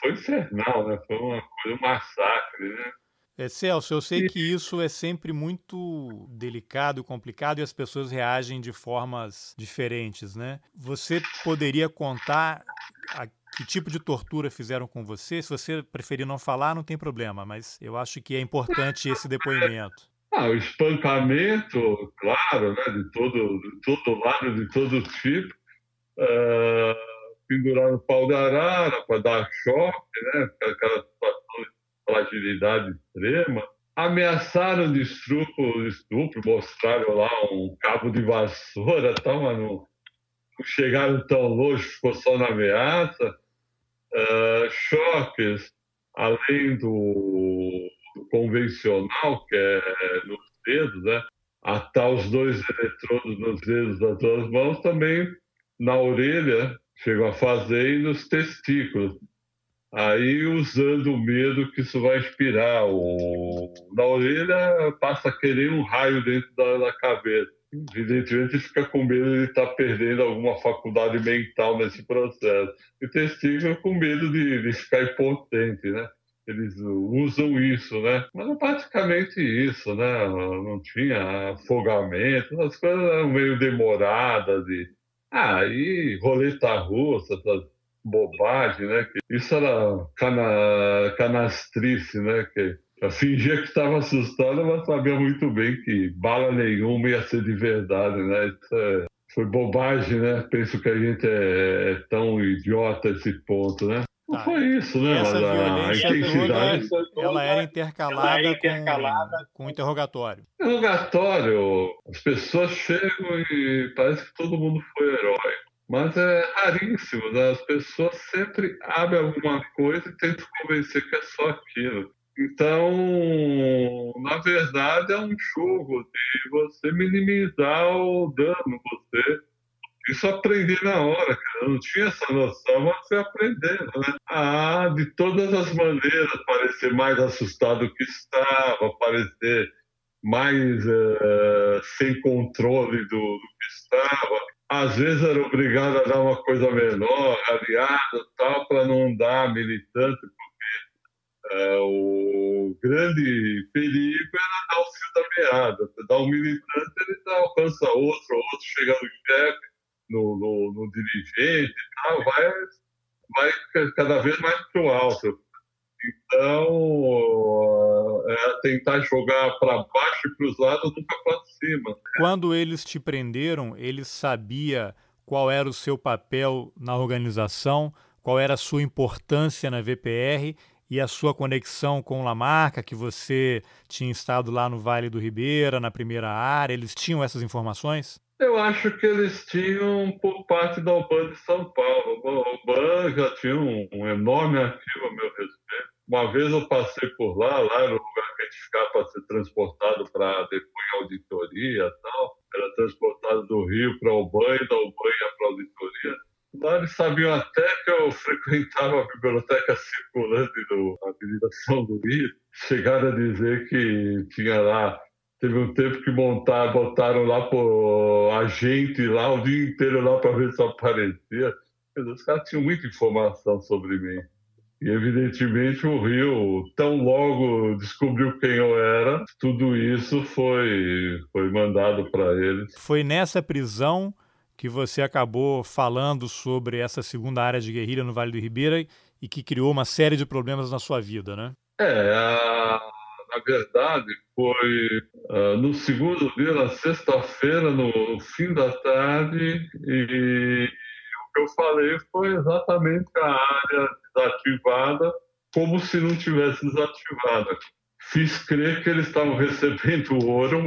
Foi infernal, né? Foi uma coisa, um massacre, né? É, Celso, eu sei que isso é sempre muito delicado e complicado e as pessoas reagem de formas diferentes, né? Você poderia contar a que tipo de tortura fizeram com você? Se você preferir não falar, não tem problema, mas eu acho que é importante esse depoimento. Ah, o espancamento, claro, né, de todo, de todo lado, de todo tipo. Uh, pendurar no pau da arara para dar choque, né, aquela situação fragilidade extrema, ameaçaram de estupro, de estupro, mostraram lá um cabo de vassoura, [laughs] tal, mas não chegaram tão longe, ficou só na ameaça. Uh, choques, além do, do, convencional, que é nos dedos, né? atar os dois eletrodos nos dedos das duas mãos, também na orelha, chegou a fazer e nos testículos. Aí, usando o medo que isso vai inspirar, o... na orelha passa a querer um raio dentro da, da cabeça. Evidentemente, fica com medo de estar tá perdendo alguma faculdade mental nesse processo. E o testículo com medo de, de ficar impotente, né? Eles usam isso, né? Mas é praticamente isso, né? Não tinha afogamento, as coisas eram meio demoradas. E... Ah, e roleta russa, bobagem, né? Isso era cana, canastrice, né? Que eu fingia que estava assustado, mas sabia muito bem que bala nenhuma ia ser de verdade, né? Isso é, foi bobagem, né? Penso que a gente é, é tão idiota a esse ponto, né? Não tá. foi isso, né? Essa mas violência a intensidade... toda, ela era intercalada, ela intercalada com, com interrogatório. Interrogatório, as pessoas chegam e parece que todo mundo foi herói. Mas é raríssimo, né? as pessoas sempre abrem alguma coisa e tentam convencer que é só aquilo. Então, na verdade, é um jogo de você minimizar o dano, você isso aprender na hora, cara. Não tinha essa noção, mas você aprendendo, né? Ah, de todas as maneiras, parecer mais assustado que estava, parecer mais uh, sem controle do, do que estava às vezes era obrigado a dar uma coisa menor, aliado tal, para não dar militante, porque é, o grande perigo era dar o fio da meada. Você dá um militante, ele alcança outro, outro chega no chefe, no, no, no dirigente tal, vai, vai cada vez mais para o alto. Então, é tentar jogar para baixo e para os lados, nunca para cima. Quando eles te prenderam, eles sabia qual era o seu papel na organização, qual era a sua importância na VPR e a sua conexão com Lamarca, que você tinha estado lá no Vale do Ribeira, na primeira área, eles tinham essas informações? Eu acho que eles tinham por parte da UBAN de São Paulo. A UBAN já tinha um, um enorme ativo a meu respeito. Uma vez eu passei por lá, lá era o lugar que a gente ficava para ser transportado para depois auditoria e tal. Era transportado do Rio para o banho, da Ubanha para a auditoria. Lá eles sabiam até que eu [laughs] frequentava a biblioteca circulante do Avenida São Luís. Chegaram a dizer que tinha lá Teve um tempo que montaram, botaram lá por agente lá o dia inteiro lá para ver se aparecia. Os caras tinham muita informação sobre mim. E, evidentemente, o Rio, tão logo descobriu quem eu era, tudo isso foi, foi mandado para eles. Foi nessa prisão que você acabou falando sobre essa segunda área de guerrilha no Vale do Ribeira e que criou uma série de problemas na sua vida, né? É, a, na verdade, foi uh, no segundo dia, na sexta-feira, no fim da tarde, e o que eu falei foi exatamente a área desativada como se não tivesse desativado. Fiz crer que eles estavam recebendo ouro,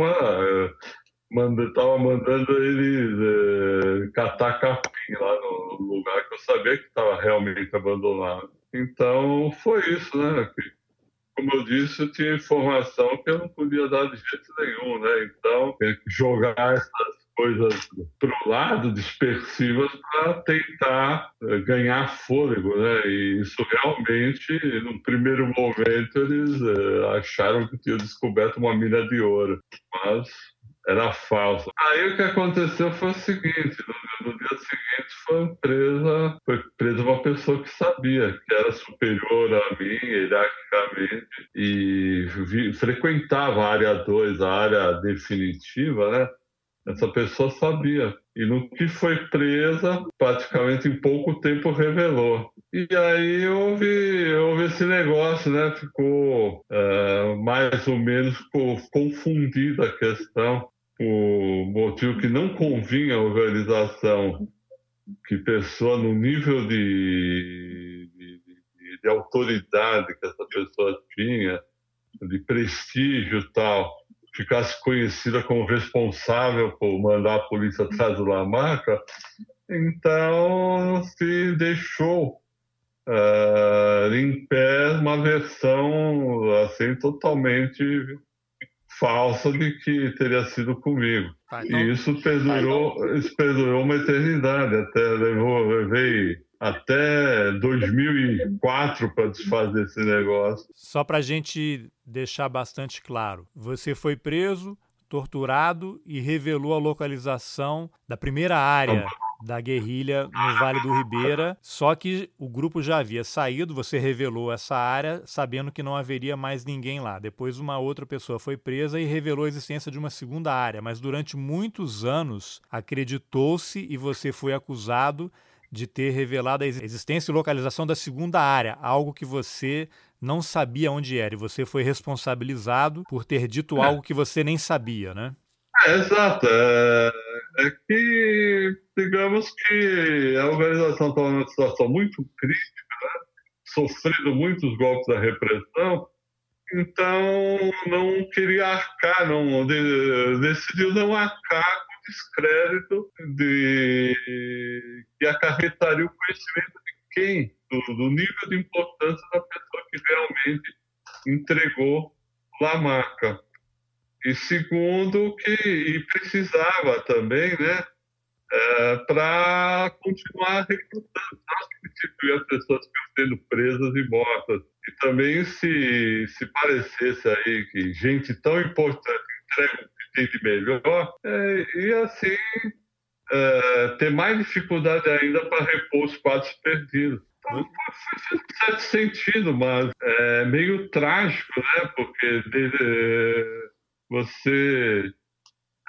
mas estava mandando eles é, catar capim lá no lugar que eu sabia que estava realmente abandonado. Então foi isso, né? Como eu disse, tinha informação que eu não podia dar de jeito nenhum, né? Então, jogar essas coisas para o lado, dispersivas, para tentar eh, ganhar fôlego. Né? E isso realmente, no primeiro momento, eles uh, acharam que tinham descoberto uma mina de ouro, mas era falso. Aí o que aconteceu foi o seguinte: no, no dia seguinte foi presa, foi presa uma pessoa que sabia que era superior a mim hierarquicamente e vi, frequentava a área 2, a área definitiva, né? Essa pessoa sabia. E no que foi presa, praticamente em pouco tempo revelou. E aí houve, houve esse negócio, né? Ficou é, mais ou menos confundida a questão. O motivo que não convinha a organização que pessoa no nível de, de, de, de autoridade que essa pessoa tinha, de prestígio e tal, ficasse conhecida como responsável por mandar a polícia atrás do Lamarca, então se deixou uh, em pé uma versão assim totalmente falsa de que teria sido comigo. Ah, então... E isso perdurou, ah, então... isso perdurou uma eternidade, até levou, levei até 2004 para desfazer esse negócio. Só para a gente deixar bastante claro, você foi preso, torturado e revelou a localização da primeira área da guerrilha no Vale do Ribeira, só que o grupo já havia saído, você revelou essa área sabendo que não haveria mais ninguém lá. Depois uma outra pessoa foi presa e revelou a existência de uma segunda área, mas durante muitos anos acreditou-se e você foi acusado de ter revelado a existência e localização da segunda área, algo que você não sabia onde era, e você foi responsabilizado por ter dito é. algo que você nem sabia, né? É, exato. É, é, que, digamos que a organização estava numa situação muito crítica, né? sofrendo muitos golpes da repressão, então não queria arcar, não, de, decidiu não arcar descrédito de, que acarretaria o conhecimento de quem, do, do nível de importância da pessoa que realmente entregou Lamarca. E segundo, que precisava também, né, é, para continuar recrutando, não substituir as pessoas que estão sendo presas e mortas. E também se, se parecesse aí que gente tão importante entrega tem de melhor, é, e assim é, ter mais dificuldade ainda para repor os quadros perdidos. Então, faz certo sentido, mas é meio trágico, né? Porque de, você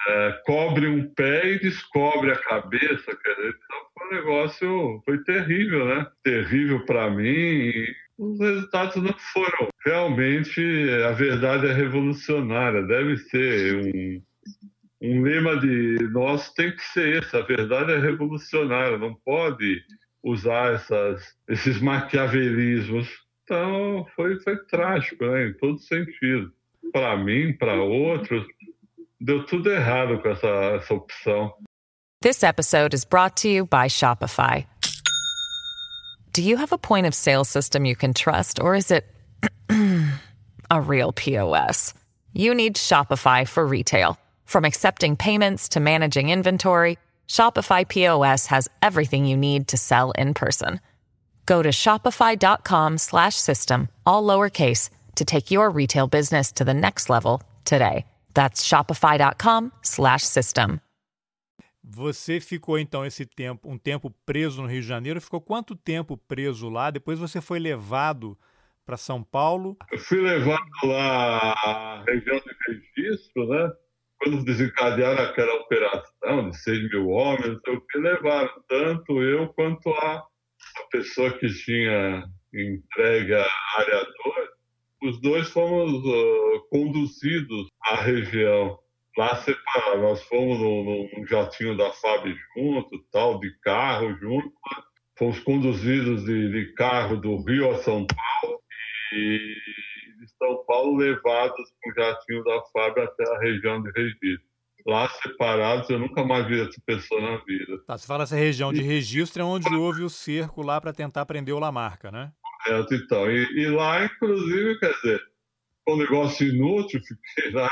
é, cobre um pé e descobre a cabeça, dizer, então foi um negócio, foi terrível, né? Terrível para mim. Os resultados não foram. Realmente, a verdade é revolucionária. Deve ser um, um lema de nós tem que ser esse. A verdade é revolucionária. Não pode usar essas, esses maquiavelismos. Então, foi, foi trágico, né? em todo sentido. Para mim, para outros, deu tudo errado com essa, essa opção. This episode is brought to you by Shopify. Do you have a point of sale system you can trust, or is it [clears throat] a real POS? You need Shopify for retail. From accepting payments to managing inventory, Shopify POS has everything you need to sell in person. Go to shopify.com/system all lowercase to take your retail business to the next level today. That's shopify.com/system. Você ficou então esse tempo, um tempo preso no Rio de Janeiro. Ficou quanto tempo preso lá? Depois você foi levado para São Paulo? Eu fui levado lá à região de registro, né? Quando desencadearam aquela operação de 6 mil homens, eu que levaram tanto eu quanto a, a pessoa que tinha entregue a área 2. Os dois fomos uh, conduzidos à região lá separado. Nós fomos no, jatinho da FAB junto, tal, de carro junto. Fomos conduzidos de, de, carro do Rio a São Paulo de São Paulo levados com o jatinho da FAB até a região de registro. Lá separados, eu nunca mais vi essa pessoa na vida. Tá, você fala essa região de registro é onde houve o cerco lá para tentar prender o Lamarca, né? É, então. E, e lá, inclusive, quer dizer, um negócio inútil, fiquei lá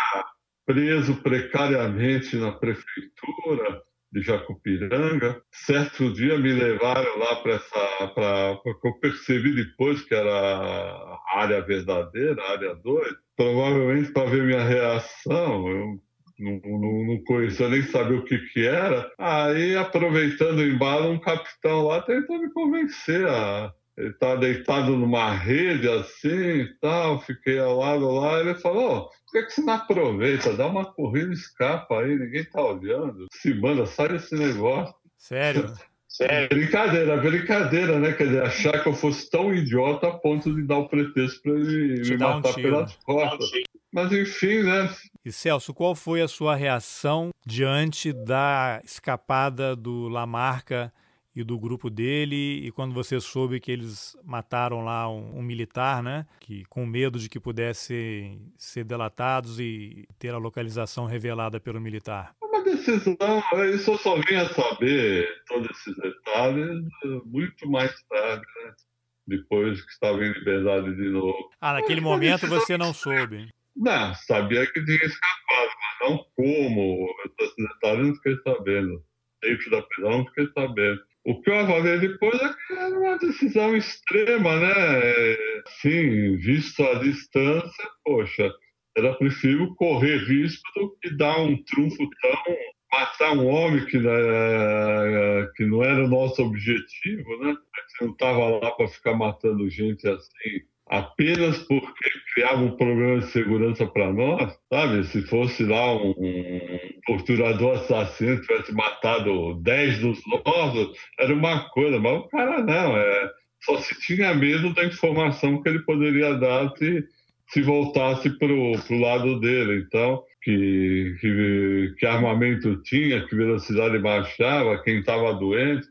preso precariamente na prefeitura de Jacupiranga. Certo dia me levaram lá para essa. Pra, porque eu percebi depois que era a área verdadeira, a área 2, provavelmente para ver minha reação. Eu não, não, não conhecia nem saber o que, que era. Aí, aproveitando o embalo, um capitão lá tentou me convencer a ele tá deitado numa rede assim e tal, fiquei ao lado lá, ele falou, por que, que você não aproveita? Dá uma corrida, escapa aí, ninguém tá olhando. Se manda, sai desse negócio. Sério? Sério? [laughs] Brincadeira, brincadeira, né? Quer dizer, achar que eu fosse tão idiota a ponto de dar o pretexto para ele Te me matar um pelas costas. Mas enfim, né? E Celso, qual foi a sua reação diante da escapada do Lamarca e do grupo dele, e quando você soube que eles mataram lá um, um, militar, né, que com medo de que pudessem ser delatados e ter a localização revelada pelo militar? É uma decisão, isso eu só vinha saber todos esses detalhes muito mais tarde, né? depois que estava em liberdade de novo. Ah, naquele momento decisão... você não soube? Não, sabia que tinha escapado, mas não como. Esses detalhes não fiquei sabendo. Dentro da prisão não fiquei sabendo. O que eu avaliei depois é que era uma decisão extrema, né? Sim, visto a distância, poxa, era preferível correr risco do que dar um trunfo tão. matar um homem que, né, que não era o nosso objetivo, né? A gente não estava lá para ficar matando gente assim apenas porque criava um problema de segurança para nós, sabe? Se fosse lá um, um torturador assassino tivesse matado 10 dos nossos, era uma coisa, mas o cara não, é, só se tinha medo da informação que ele poderia dar se, se voltasse para o lado dele. Então, que, que, que armamento tinha, que velocidade baixava, quem estava doente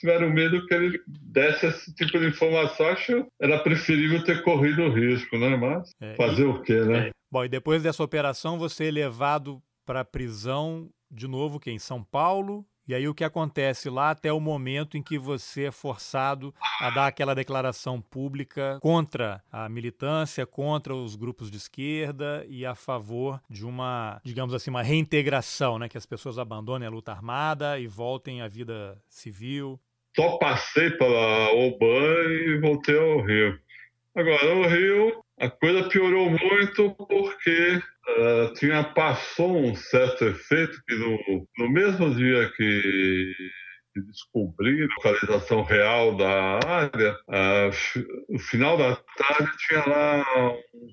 tiveram medo que ele desse esse tipo de informação. Acho era preferível ter corrido o risco, né? Mas é, fazer e, o quê, né? É. Bom, e depois dessa operação, você é levado para a prisão de novo, que em São Paulo, e aí o que acontece lá até o momento em que você é forçado a dar aquela declaração pública contra a militância, contra os grupos de esquerda e a favor de uma, digamos assim, uma reintegração, né, que as pessoas abandonem a luta armada e voltem à vida civil só passei pela Oban e voltei ao Rio. Agora, o Rio, a coisa piorou muito porque uh, tinha passou um certo efeito que no, no mesmo dia que de descobrir a localização real da área, no final da tarde tinha lá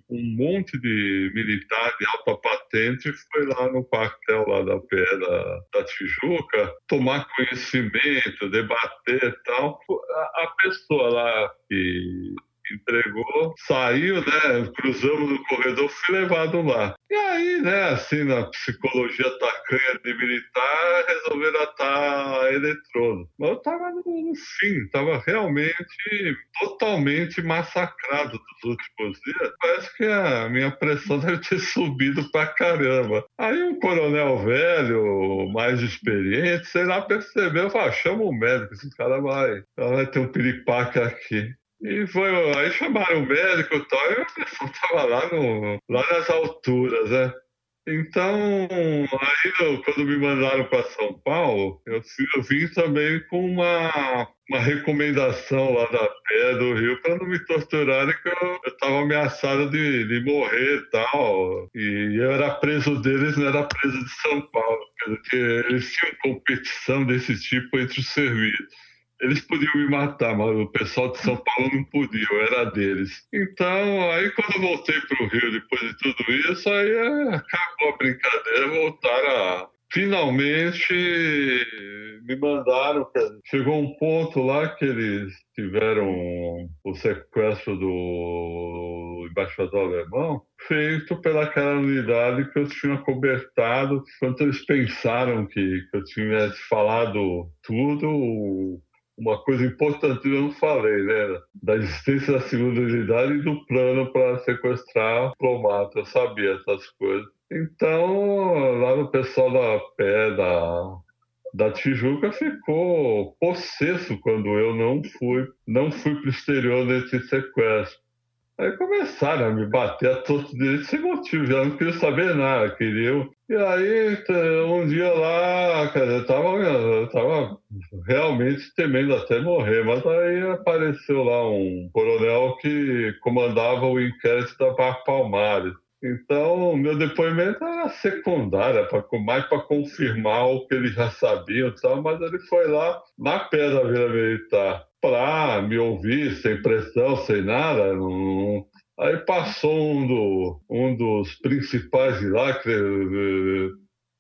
um, monte de militar de alta patente foi lá no quartel lá da PE da, Tijuca tomar conhecimento, debater e tal. A pessoa lá que entregou, saiu, né? Cruzamos no corredor, fui levado lá. E aí, né, assim, na psicologia tacanha de militar, resolveram atar eletrodo. Mas eu tava no, no fim, tava realmente totalmente massacrado dos últimos dias. Parece que a minha pressão [laughs] deve ter subido pra caramba. Aí um coronel velho, mais experiente, sei lá, percebeu, falou, ah, chama o médico, esse cara vai, vai ter um piripaque aqui. E foi, aí chamaram o médico e tal, e a pessoa estava lá, no, lá nas alturas, né? Então, aí quando me mandaram para São Paulo, eu, eu, vim também com uma, uma recomendação lá da pé do Rio para não me torturarem, que eu estava ameaçado de, de morrer e tal. E eu era preso deles, não era preso de São Paulo. Porque eles tinham competição desse tipo entre os serviços. Eles podiam me matar, mas o pessoal de São Paulo não podia, eu era deles. Então, aí quando eu voltei para o Rio depois de tudo isso, aí é, acabou a brincadeira, voltaram a. Finalmente me mandaram. Chegou um ponto lá que eles tiveram o sequestro do embaixador alemão, feito pelaquela unidade que eu tinha cobertado. Quando eles pensaram que, que eu tinha falado tudo, uma coisa importante eu não falei, né? Da existência da segunda unidade e do plano para sequestrar o diplomata. Eu sabia essas coisas. Então, lá no pessoal da pé da, da Tijuca ficou possesso quando eu não fui, não fui para o exterior nesse sequestro. Aí começaram a me bater a todos direitos sem motivo, já não queria saber nada, queriam. E aí, um dia lá, cara, eu tava, eu tava realmente temendo até morrer, mas aí apareceu lá um coronel que comandava o inquérito da Bar Palmares. Então, meu depoimento era secundário, mais para confirmar o que eles já sabiam, tal, mas ele foi lá na pé da Vila Militar para me ouvir, sem pressão, sem nada. Não... Aí passou um, do, um dos principais de lá, que eh,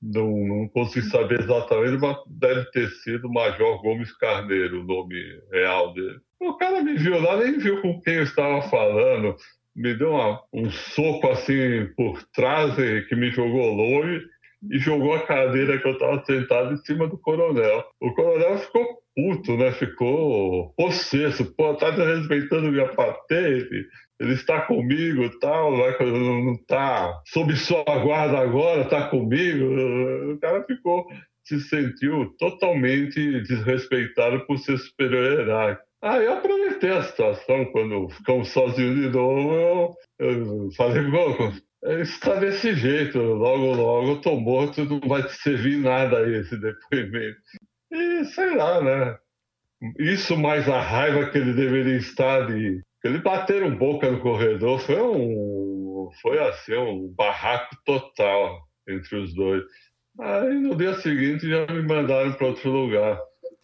não, não consigo saber exatamente, mas deve ter sido Major Gomes Carneiro, o nome real dele. O cara me viu lá, nem viu com quem eu estava falando, me deu uma, um soco assim por trás que me jogou longe e jogou a cadeira que eu estava sentado em cima do coronel. O coronel ficou puto, né? Ficou possesso. Pô, tá desrespeitando minha patente. Ele está comigo tal, não está sob sua guarda agora, está comigo. O cara ficou, se sentiu totalmente desrespeitado por ser superior hierárquico. Aí eu aproveitei a situação, quando ficamos sozinhos de novo, eu, eu falei, está desse jeito, logo, logo eu tô morto, não vai te servir nada aí esse depoimento. E sei lá, né? Isso mais a raiva que ele deveria estar de. Ele bateram boca no corredor, foi um. Foi assim, um barraco total entre os dois. Aí no dia seguinte já me mandaram para outro lugar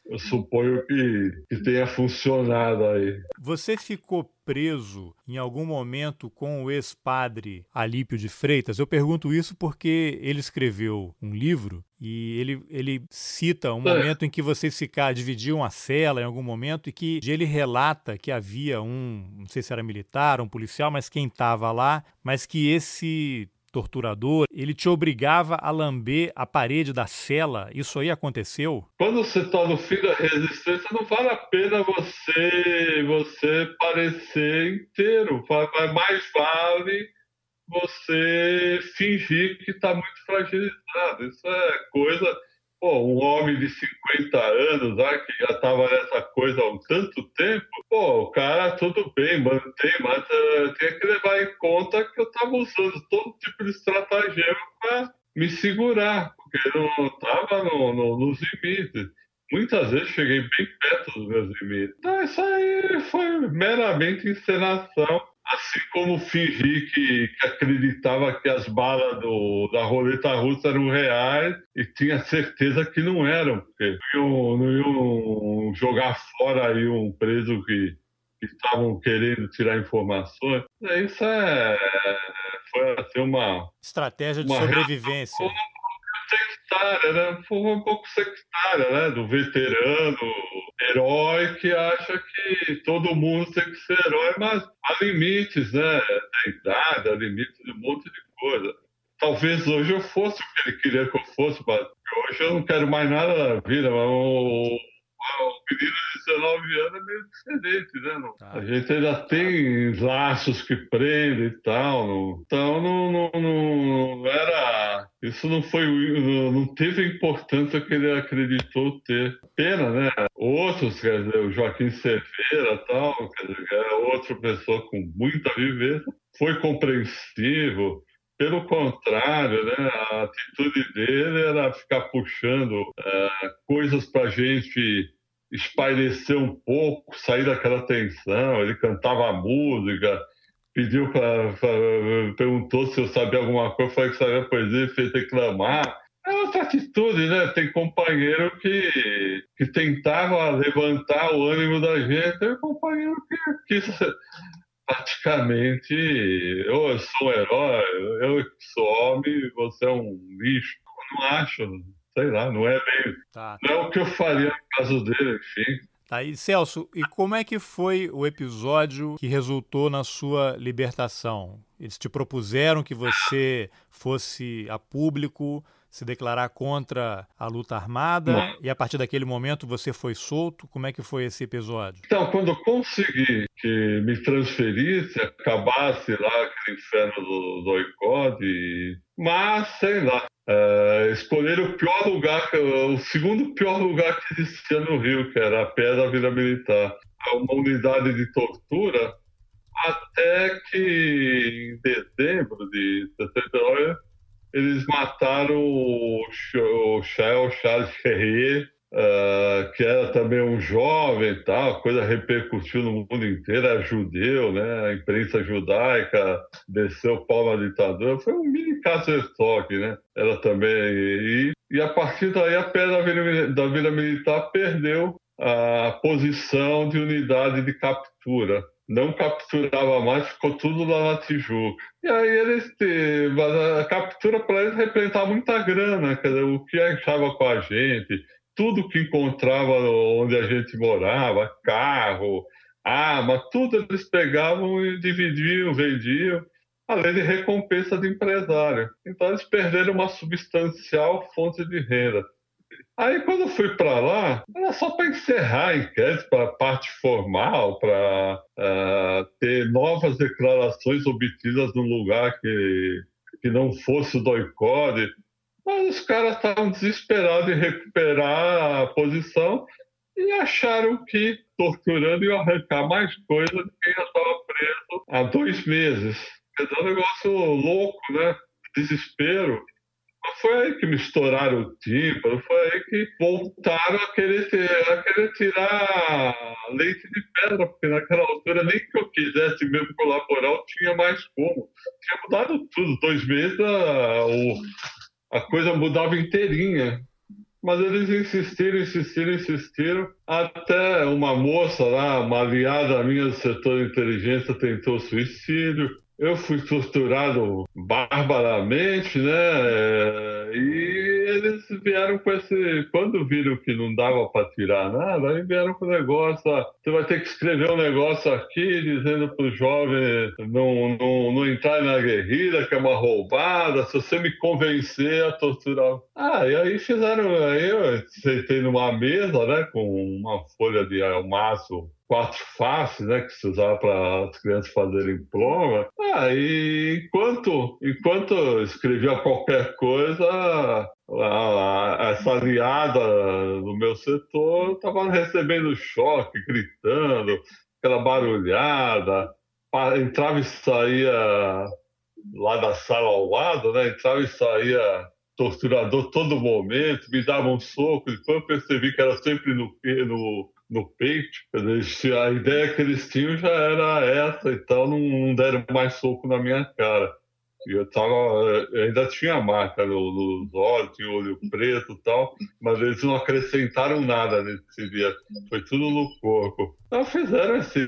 eu suponho que, que tenha funcionado aí. Você ficou preso em algum momento com o ex-padre Alípio de Freitas? Eu pergunto isso porque ele escreveu um livro e ele, ele cita um é. momento em que vocês ficaram, dividiam a cela em algum momento e que ele relata que havia um, não sei se era militar, um policial, mas quem estava lá, mas que esse torturador, ele te obrigava a lamber a parede da cela. Isso aí aconteceu? Quando você está no fim da resistência, não vale a pena você você parecer inteiro. Mais vale você fingir que está muito fragilizado. Isso é coisa Pô, um homem de 50 anos lá, que já estava nessa coisa há um tanto tempo, pô, o cara tudo bem, mantém, mas uh, tem que levar em conta que eu estava usando todo tipo de estratagema para me segurar, porque eu não estava no, no, nos limites. Muitas vezes cheguei bem perto dos meus limites. Então, isso aí foi meramente encenação assim como fingir que, que, acreditava que as balas do, da roleta russa eram reais e tinha certeza que não eram, porque não iam, não iam jogar fora aí um preso que, estavam querendo tirar informações. Isso é, foi assim uma... Estratégia de uma sobrevivência. Reação, sectária, né? Foi um pouco sectária, né? Do veterano, herói que acha que todo mundo tem que ser herói, mas há limites, né? Da idade, há limites de um monte de coisa. Talvez hoje eu fosse o que ele queria que eu fosse, mas hoje eu não quero mais nada da vida, mas o o menino de 19 anos é meio diferente, né? Não? Tá. A gente ainda tem laços que prendem e tal. Não? Então não, não, não, era. Isso não foi. Não teve a importância que ele acreditou ter. Pena, né? Outros, quer dizer, o Joaquim Cerveira tal, quer dizer, era outra pessoa com muita vivência, foi compreensivo pelo contrário, né, a atitude dele era ficar puxando uh, coisas para a gente espairecer um pouco, sair daquela tensão. Ele cantava música, pediu para. perguntou se eu sabia alguma coisa, falei que sabia poesia, fez reclamar. É outra atitude, né? Tem companheiro que, que tentava levantar o ânimo da gente, tem companheiro que quis praticamente, eu sou um herói, eu sou homem, você é um lixo. Eu não acho, sei lá, não é bem. Tá. Não é o que eu faria no caso dele, enfim. Tá, e Celso, e como é que foi o episódio que resultou na sua libertação? Eles te propuseram que você fosse a público se declarar contra a luta armada e a partir daquele momento você foi solto. Como é que foi esse episódio? Então, quando eu consegui que me transferisse, acabasse lá aquele inferno do, do ICOD, mas sei lá, é, escolheram o pior lugar, o segundo pior lugar que existia no Rio, que era a pé da Vila Militar. Uma unidade de tortura, até que em dezembro de 79 eles mataram o, o Charles Ferrier, uh, que era também um jovem tal, a coisa repercutiu no mundo inteiro, era judeu, né? A imprensa judaica desceu pau na ditadura, foi um mini caso estoque, né? Ela também. E, e a partir daí a pé da da Vila Militar perdeu a posição de unidade de captura não capturava mais, ficou tudo lá na Tijuca. E aí eles, a captura para eles representava muita grana, dizer, o que achava com a gente, tudo que encontrava onde a gente morava, carro, arma, tudo eles pegavam e dividiam, vendiam, além de recompensa de empresário. Então eles perderam uma substancial fonte de renda. Aí quando eu fui para lá, era só para encerrar a enquete, para a parte formal, para uh, é, ter novas declarações obtidas num lugar que, que não fosse o doicode. Mas os caras estavam desesperados em recuperar a posição e acharam que torturando ia arrancar mais coisa do que já estava preso há dois meses. Dizer, um negócio louco, né? Desespero. Foi aí que me estouraram o tímpano, foi aí que voltaram a querer, a querer tirar leite de pedra, porque naquela altura nem que eu quisesse mesmo colaborar, eu tinha mais como. Tinha mudado tudo, dois meses a, a coisa mudava inteirinha. Mas eles insistiram, insistiram, insistiram, até uma moça lá, uma aliada minha do setor de inteligência, tentou suicídio eu fui torturado barbaramente, né? E eles vieram com esse. Quando viram que não dava para tirar nada, aí vieram com o negócio: você vai ter que escrever um negócio aqui dizendo para o jovem não, não, não entrar na guerrilha, que é uma roubada, se você me convencer a torturar. Ah, e aí fizeram. Aí eu sentei numa mesa, né, com uma folha de almaço quatro faces, né, que se usava para as crianças fazerem prova. Ah, e enquanto, enquanto escrevia qualquer coisa, a, a, essa aliada do meu setor estava recebendo choque, gritando, aquela barulhada, entrava e saía lá da sala ao lado, né, entrava e saía torturador todo momento, me dava um soco, depois eu percebi que era sempre no, no no peito. A ideia que eles tinham já era essa, então não deram mais soco na minha cara. E eu tava, eu ainda tinha marca nos olhos, tinha olho preto e tal, mas eles não acrescentaram nada nesse dia. Foi tudo no corpo. Então fizeram esse,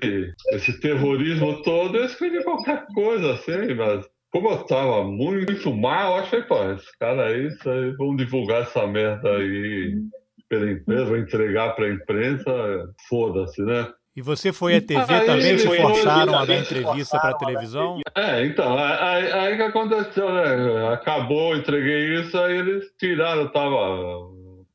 esse terrorismo todo, eu escrevi qualquer coisa assim, mas como eu tava muito mal, eu achei, pô, esse cara aí, aí vão divulgar essa merda aí pela empresa, entregar para a imprensa, foda-se, né? E você foi à TV aí, também? Te forçaram a dar entrevista para a televisão? É, então, aí, aí que aconteceu, né? Acabou, entreguei isso, aí eles tiraram, eu tava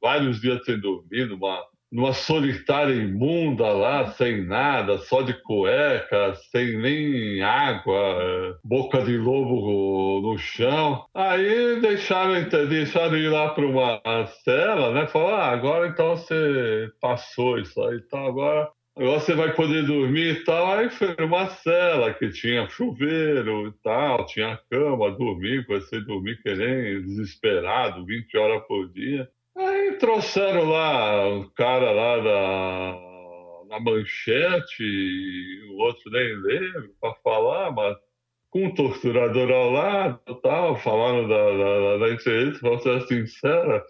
vários dias sem dormir, uma numa solitária imunda lá, sem nada, só de cueca, sem nem água, boca de lobo no chão. Aí deixaram, deixaram ir lá para uma cela, né? Falaram, ah, agora então você passou isso aí, então agora Agora você vai poder dormir e tal. Aí foi uma cela que tinha chuveiro e tal, tinha cama, dormir, comecei a dormir querendo, desesperado, 20 horas por dia. Aí trouxeram lá o cara lá da, da manchete, o outro nem lembro, para falar, mas com um torturador ao lado tal, falaram da, da, da entrevista, vou ser sincera,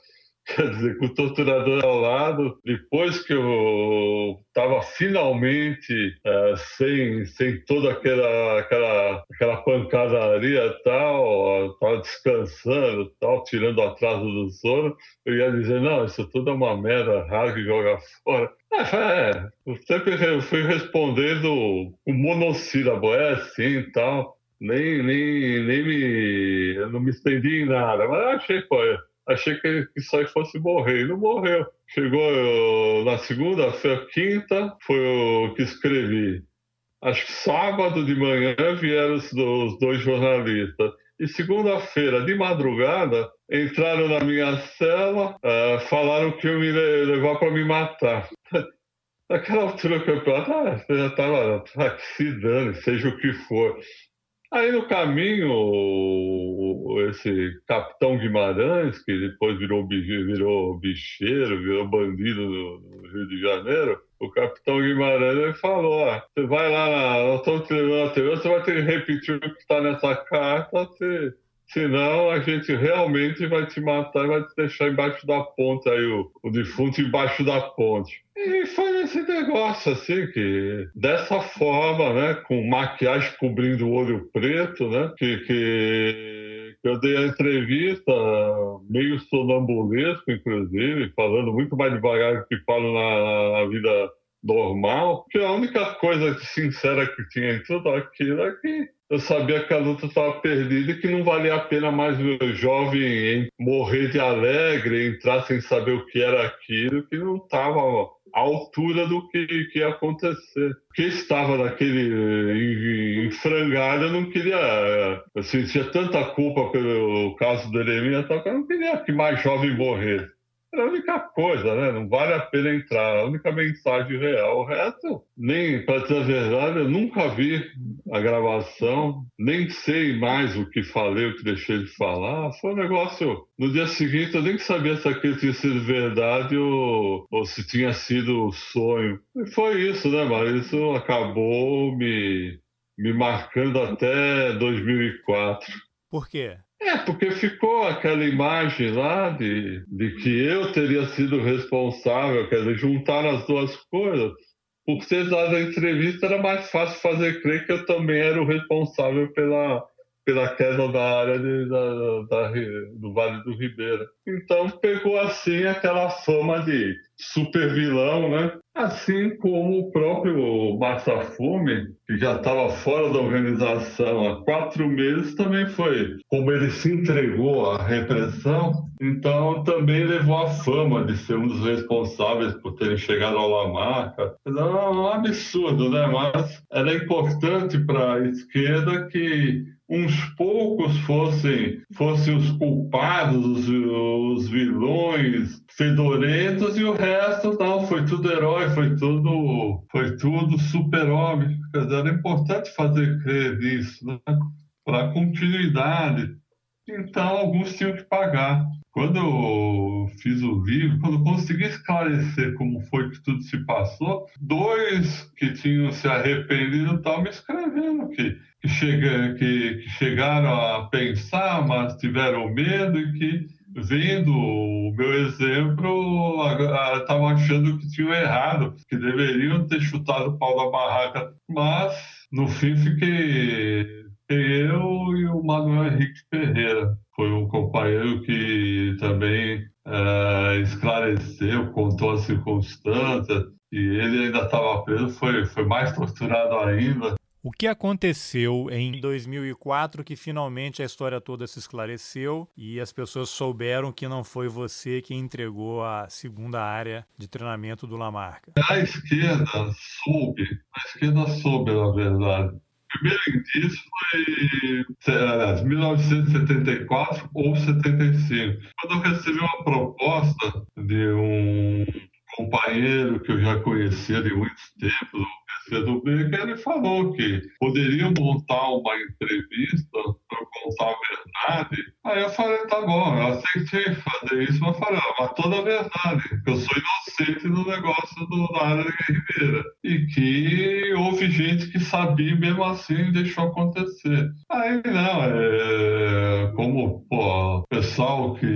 Quer dizer, com o torturador ao lado, depois que eu estava finalmente é, sem, sem toda aquela, aquela, aquela pancadaria tal, estava descansando tal, tirando o atraso do sono, eu ia dizer, não, isso tudo é uma merda, rasga joga fora. É, é, eu sempre fui respondendo com monossílabo, é assim e tal nem, nem, nem me. Eu não me estendi em nada, mas achei, pô, Achei que isso aí fosse morrer. E não morreu. Chegou eu, na segunda-feira, quinta, foi o que escrevi. Acho que sábado de manhã vieram os, dois jornalistas. E segunda-feira, de madrugada, entraram na minha cela, uh, falaram que iam me levar para me matar. [laughs] Naquela altura do campeonato, ah, já estava ah, se dane, seja o que for. Aí no caminho, esse capitão Guimarães, que depois virou, virou bicheiro, virou bandido no Rio de Janeiro, o capitão Guimarães falou: ó, você vai lá, na, nós estamos te levando a TV, você vai ter que repetir o que está nessa carta, senão a gente realmente vai te matar e vai te deixar embaixo da ponte, aí o, o defunto embaixo da ponte. E foi esse negócio, assim, que dessa forma, né, com maquiagem cobrindo o olho preto, né, que, que eu dei a entrevista meio sonambulesco, inclusive, falando muito mais devagar do que falo na, na vida normal, que a única coisa sincera que tinha em tudo aquilo é que eu sabia que a luta estava perdida e que não valia a pena mais o jovem morrer de alegre, entrar sem saber o que era aquilo, que não estava à altura do que, que ia acontecer. Quem estava naquele em, frangalho eu não queria. Eu sentia tanta culpa pelo caso do Eremia, que eu não queria que mais jovem morresse. Era a única coisa, né? Não vale a pena entrar. A única mensagem real. O resto, nem, para dizer a verdade, eu nunca vi a gravação, nem sei mais o que falei, o que deixei de falar. Foi um negócio. No dia seguinte, eu nem sabia se aquilo tinha sido verdade ou, ou se tinha sido sonho. E foi isso, né, mas isso acabou me, me marcando até 2004. Por quê? É, porque ficou aquela imagem lá de, de que eu teria sido responsável, quer dizer, juntar as duas coisas. Por ter dado a entrevista, era mais fácil fazer crer que eu também era o responsável pela, pela queda da área de, da, da, do Vale do Ribeira. Então pegou assim aquela fama de super vilão, né? Assim como o próprio Massafume, que já estava fora da organização há quatro meses, também foi. Como ele se entregou à repressão, então também levou a fama de ser um dos responsáveis por terem chegado ao Lamarca. É um absurdo, né? Mas era importante para a esquerda que uns poucos fossem, fossem os culpados, os, os vilões fedorentos e o resto não, foi tudo herói, foi tudo, foi tudo super-homem. Era importante fazer crer nisso, né? para continuidade. Então, alguns tinham que pagar. Quando eu fiz o livro, quando eu consegui esclarecer como foi que tudo se passou, dois que tinham se arrependido estavam me escrevendo que, que, chega, que, que chegaram a pensar, mas tiveram medo e que, vendo o meu exemplo, estavam achando que tinham errado, que deveriam ter chutado o pau da barraca. Mas, no fim, fiquei eu e o Manuel Henrique Ferreira. Foi um companheiro que também é, esclareceu, contou as circunstâncias, e ele ainda estava preso, foi, foi mais torturado ainda. O que aconteceu em 2004 que finalmente a história toda se esclareceu e as pessoas souberam que não foi você que entregou a segunda área de treinamento do Lamarca? A esquerda soube, a esquerda soube, na verdade primeiro indício foi aliás, 1974 ou 75. Quando eu recebi uma proposta de um companheiro que eu já conhecia de muito do Becker, ele falou que poderiam montar uma entrevista para contar a verdade. Aí eu falei, tá bom, eu aceitei fazer isso, mas falei, ah, mas toda a verdade, eu sou inocente no negócio do, da área Ribeira. E que houve gente que sabia mesmo assim deixou acontecer. Aí não, é, como pô, o pessoal que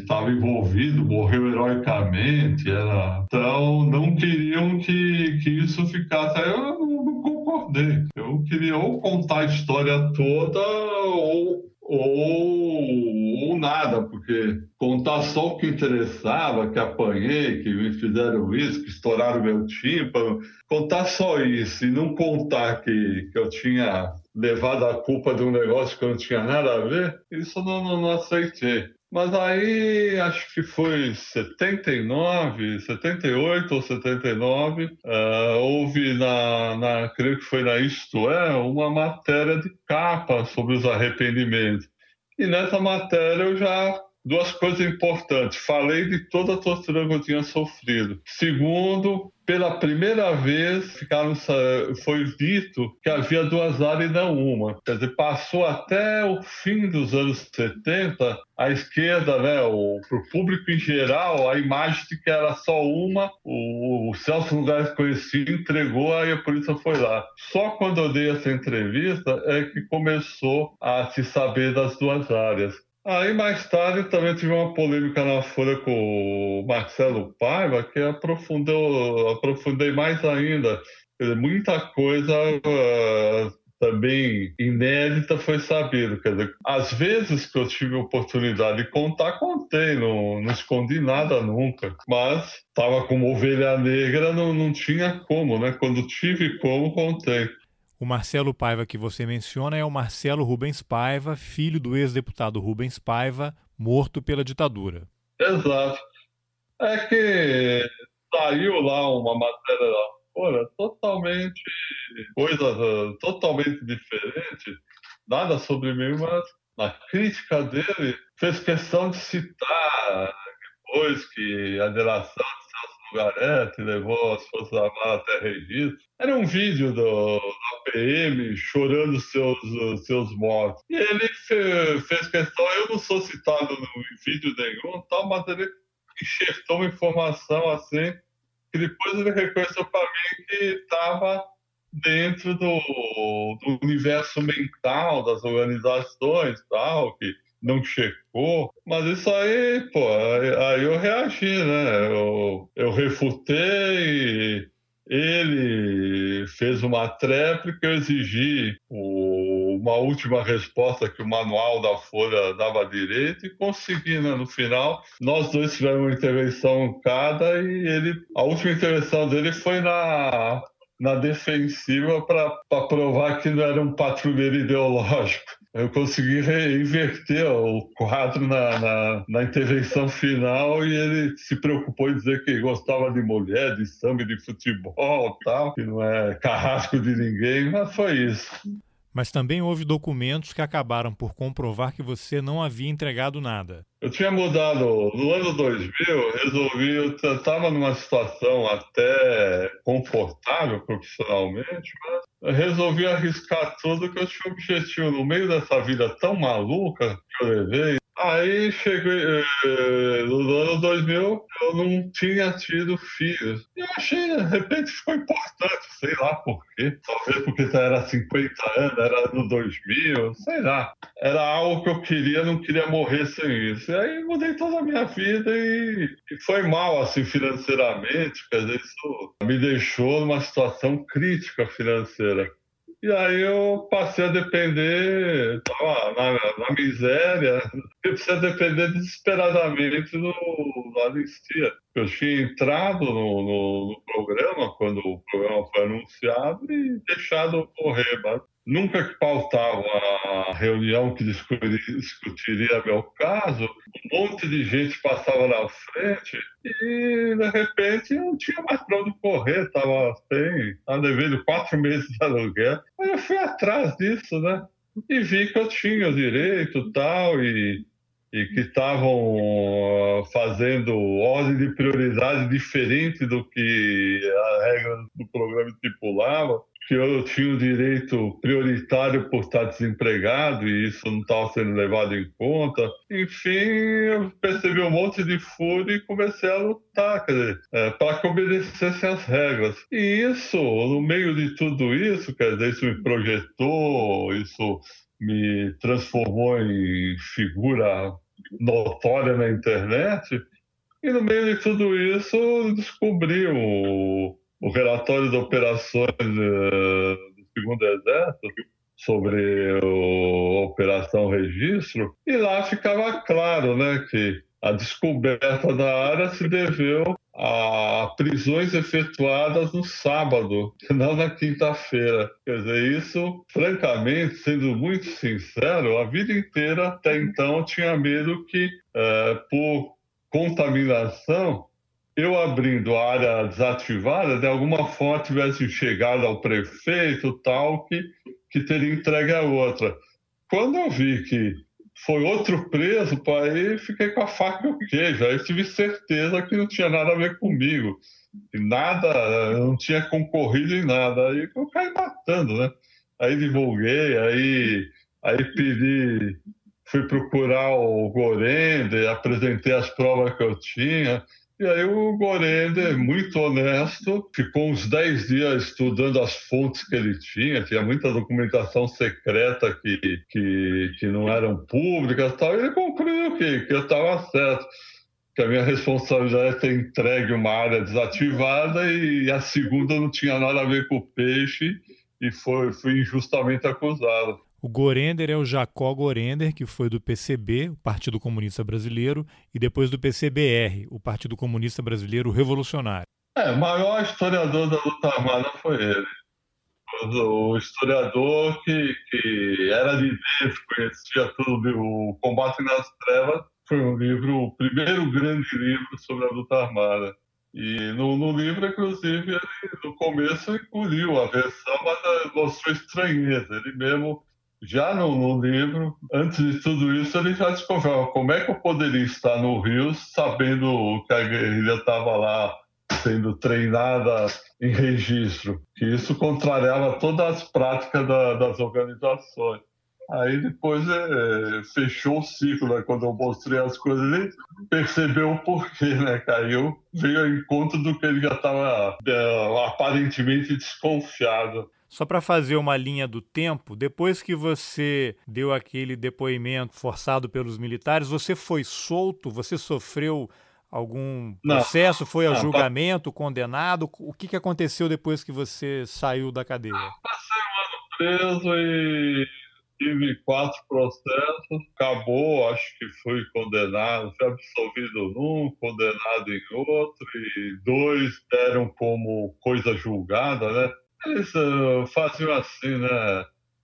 estava envolvido morreu heroicamente, era, então não queriam que, que isso ficasse. Aí eu eu não concordei. Eu queria ou contar a história toda ou, ou, ou nada, porque contar só o que interessava, que apanhei, que me fizeram isso, que estouraram meu tímpano, contar só isso e não contar que, que eu tinha levado a culpa de um negócio que eu não tinha nada a ver, isso eu não, não, não aceitei. Mas aí, acho que foi 79, 78 ou 79, uh, eh, houve na, na, creio que foi na Isto É, uma matéria de capa sobre os arrependimentos. E nessa matéria eu já duas coisas importantes. Falei de toda a tortura que eu tinha sofrido. Segundo, pela primeira vez ficaram, foi dito que havia duas áreas e não uma. Quer dizer, passou até o fim dos anos 70, a esquerda, né, para o público em geral, a imagem de que era só uma, o, o Celso Lugares conhecido entregou, aí a polícia foi lá. Só quando eu dei essa entrevista é que começou a se saber das duas áreas. Aí mais tarde também tive uma polêmica na Folha com o Marcelo Paiva que aprofundou, aprofundei mais ainda. muita coisa uh, também inédita foi sabido. Quer dizer, às vezes que eu tive oportunidade de contar, contei, não, não escondi nada nunca. Mas estava como ovelha negra, não, não tinha como, né? Quando tive como, contei. O Marcelo Paiva que você menciona é o Marcelo Rubens Paiva, filho do ex-deputado Rubens Paiva, morto pela ditadura. Exato. É que saiu lá uma matéria lá fora totalmente coisa totalmente diferente, nada sobre mim, mas na crítica dele fez questão de citar depois que a delação Lugarete levou as Forças Armadas até registro. Era um vídeo do, da PM chorando seus, seus mortos. E ele fe, fez questão, eu não sou citado no vídeo nenhum, tal, mas ele enxertou uma informação assim, que depois ele reconheceu para mim que estava dentro do, do universo mental das organizações tal, que não checou. Mas isso aí, pô, aí, eu reagi, né? Eu, eu refutei, ele fez uma tréplica, eu exigi o, uma última resposta que o manual da Folha dava direito e consegui, né? No final, nós dois tivemos uma intervenção cada e ele, a última intervenção dele foi na na defensiva para provar que não era um patrulheiro ideológico. Eu consegui inverter o quadro na, na, na, intervenção final e ele se preocupou em dizer que gostava de mulher, de samba, de futebol tal, que não é carrasco de ninguém, mas foi isso. Mas também houve documentos que acabaram por comprovar que você não havia entregado nada. Eu tinha mudado no ano 2000, resolvi, eu estava numa situação até confortável profissionalmente, mas resolvi arriscar tudo que eu tinha objetivo no meio dessa vida tão maluca que eu levei. Aí cheguei eh, no ano 2000, eu não tinha tido filhos. E eu achei, de repente, ficou importante, sei lá por quê. Talvez porque era 50 anos, era no 2000, sei lá. Era algo que eu queria, não queria morrer sem isso. E aí mudei toda a minha vida e, e foi mal, assim, financeiramente. Quer dizer, isso me deixou numa situação crítica financeira. E aí eu passei a depender, tava na, na miséria, eu precisei depender desesperadamente do, do Anistia. Eu tinha entrado no, no, no, programa quando o programa foi anunciado e deixado correr, mas nunca que pautava a reunião que discutiria meu caso, um monte de gente passava na frente e, de repente, não tinha mais para onde correr, estava sem, estava devendo quatro meses de aluguel. Aí eu fui atrás disso, né? E vi que eu tinha direito tal, e e que estavam fazendo ordem de prioridade diferente do que a regra do programa estipulava que eu tinha o direito prioritário por estar desempregado e isso não estava sendo levado em conta. Enfim, eu percebi um monte de fúria e comecei a lutar, quer dizer, é, para que obedecessem as regras. E isso, no meio de tudo isso, quer dizer, isso me projetou, isso me transformou em figura notória na internet. E no meio de tudo isso, descobri o o relatório de operações uh, do segundo exército sobre a operação registro e lá ficava claro, né, que a descoberta da área se deveu a prisões efetuadas no sábado, [laughs] não na quinta-feira. Quer dizer, isso, francamente, sendo muito sincero, a vida inteira até então tinha medo que, é, por contaminação, eu abrindo a área desativada, de alguma forma tivesse chegado ao prefeito tal que, que teria entregue a outra. Quando eu vi que foi outro preso, aí fiquei com a faca e o queijo. Aí tive certeza que não tinha nada a ver comigo. E nada, não tinha concorrido em nada. Aí eu caí matando, né? Aí divulguei, aí, aí pedi, fui procurar o Gorende, apresentei as provas que eu tinha. E aí o Gorende, muito honesto, ficou uns 10 dias estudando as fontes que ele tinha, tinha muita documentação secreta que, que, que não eram públicas tal, e ele concluiu que, que eu estava certo, que a minha responsabilidade é ter entregue uma área desativada e a segunda não tinha nada a ver com o peixe e foi, fui injustamente acusado. O Gorender é o Jacó Gorender, que foi do PCB, o Partido Comunista Brasileiro, e depois do PCBR, o Partido Comunista Brasileiro Revolucionário. É, o maior historiador da luta armada foi ele. O historiador que, que era de dentro, conhecia tudo, o Combate nas Trevas, foi um livro, o primeiro grande livro sobre a luta armada. E no, no livro, inclusive, ele, no começo incluiu a versão, mas mostrou estranheza. Ele mesmo já no, no, livro, antes de tudo isso, ele já desconfiava como é que eu poderia estar no Rio sabendo que a guerrilha estava lá sendo treinada em registro, que isso contrariava todas as práticas da, das organizações. Aí depois é, fechou o ciclo, né? quando eu mostrei as coisas, ele percebeu o porquê, né? Caiu, veio ao encontro do que ele já estava é, aparentemente desconfiado. Só para fazer uma linha do tempo, depois que você deu aquele depoimento forçado pelos militares, você foi solto? Você sofreu algum processo? Não, foi ao não, julgamento, condenado? O que, que aconteceu depois que você saiu da cadeia? Passei um ano preso e tive quatro processos. Acabou, acho que fui condenado, fui absolvido num, condenado em outro, e dois deram como coisa julgada, né? Eles uh, faziam assim, né?